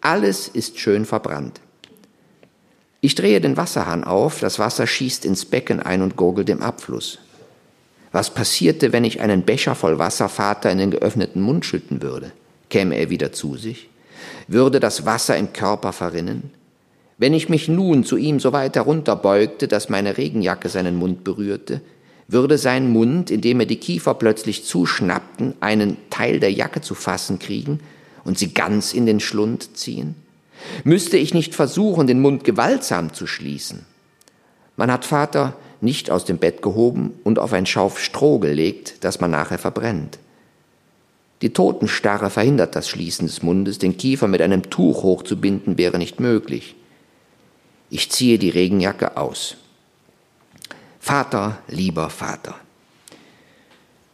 Alles ist schön verbrannt. Ich drehe den Wasserhahn auf, das Wasser schießt ins Becken ein und gurgelt im Abfluss. Was passierte, wenn ich einen Becher voll Wasser Vater in den geöffneten Mund schütten würde? Käme er wieder zu sich? Würde das Wasser im Körper verrinnen? Wenn ich mich nun zu ihm so weit herunterbeugte, dass meine Regenjacke seinen Mund berührte, würde sein Mund, indem er die Kiefer plötzlich zuschnappten, einen Teil der Jacke zu fassen kriegen und sie ganz in den Schlund ziehen? Müsste ich nicht versuchen, den Mund gewaltsam zu schließen? Man hat Vater nicht aus dem Bett gehoben und auf ein Schauf Stroh gelegt, das man nachher verbrennt. Die Totenstarre verhindert das Schließen des Mundes, den Kiefer mit einem Tuch hochzubinden wäre nicht möglich. Ich ziehe die Regenjacke aus. Vater, lieber Vater.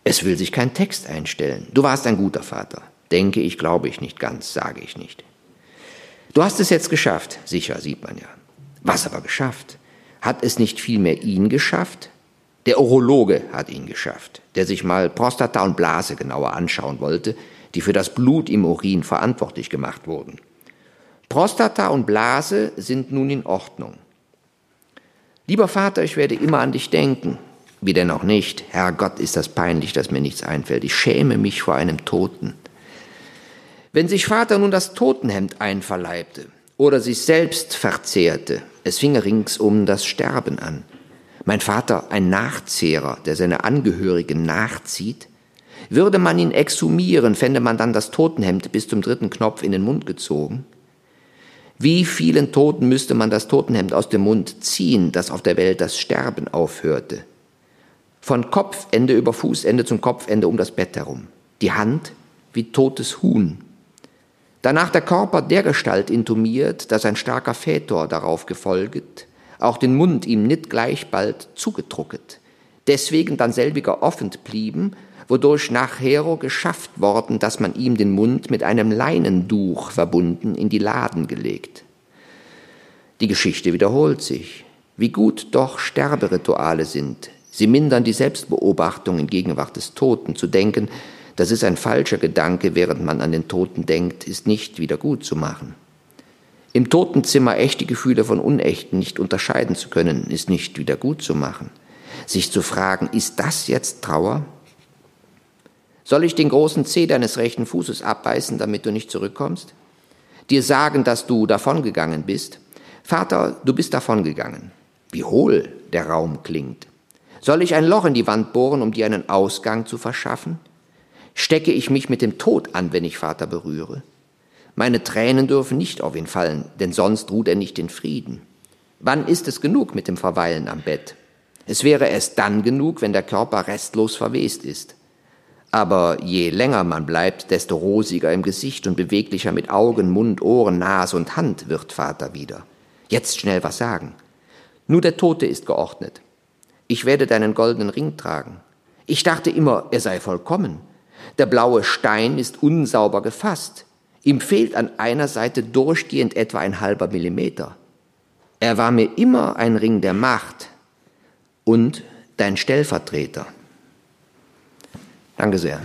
Es will sich kein Text einstellen. Du warst ein guter Vater. Denke ich, glaube ich nicht ganz, sage ich nicht. Du hast es jetzt geschafft, sicher, sieht man ja. Was aber geschafft? Hat es nicht vielmehr ihn geschafft? Der Urologe hat ihn geschafft, der sich mal Prostata und Blase genauer anschauen wollte, die für das Blut im Urin verantwortlich gemacht wurden. Prostata und Blase sind nun in Ordnung. Lieber Vater, ich werde immer an dich denken. Wie denn auch nicht? Herrgott, ist das peinlich, dass mir nichts einfällt. Ich schäme mich vor einem Toten. Wenn sich Vater nun das Totenhemd einverleibte oder sich selbst verzehrte, es fing ringsum das Sterben an. Mein Vater ein Nachzehrer, der seine Angehörigen nachzieht, würde man ihn exhumieren, fände man dann das Totenhemd bis zum dritten Knopf in den Mund gezogen? Wie vielen Toten müsste man das Totenhemd aus dem Mund ziehen, dass auf der Welt das Sterben aufhörte? Von Kopfende über Fußende zum Kopfende um das Bett herum. Die Hand wie totes Huhn. Danach der Körper dergestalt intumiert, dass ein starker Fätor darauf gefolget, auch den Mund ihm nicht gleich bald zugedrucket. Deswegen dann selbiger offen blieben, wodurch nachher geschafft worden, dass man ihm den Mund mit einem Leinenduch verbunden in die Laden gelegt. Die Geschichte wiederholt sich. Wie gut doch Sterberituale sind. Sie mindern die Selbstbeobachtung in Gegenwart des Toten. Zu denken, das ist ein falscher Gedanke, während man an den Toten denkt, ist nicht wieder gut zu machen. Im Totenzimmer echte Gefühle von unechten nicht unterscheiden zu können, ist nicht wieder gut zu machen. Sich zu fragen, ist das jetzt Trauer? Soll ich den großen Zeh deines rechten Fußes abbeißen, damit du nicht zurückkommst? Dir sagen, dass du davongegangen bist? Vater, du bist davongegangen. Wie hohl der Raum klingt. Soll ich ein Loch in die Wand bohren, um dir einen Ausgang zu verschaffen? Stecke ich mich mit dem Tod an, wenn ich Vater berühre? Meine Tränen dürfen nicht auf ihn fallen, denn sonst ruht er nicht in Frieden. Wann ist es genug mit dem Verweilen am Bett? Es wäre erst dann genug, wenn der Körper restlos verwest ist. Aber je länger man bleibt, desto rosiger im Gesicht und beweglicher mit Augen, Mund, Ohren, Nase und Hand wird Vater wieder. Jetzt schnell was sagen. Nur der Tote ist geordnet. Ich werde deinen goldenen Ring tragen. Ich dachte immer, er sei vollkommen. Der blaue Stein ist unsauber gefasst. Ihm fehlt an einer Seite durchgehend etwa ein halber Millimeter. Er war mir immer ein Ring der Macht und dein Stellvertreter. Danke sehr.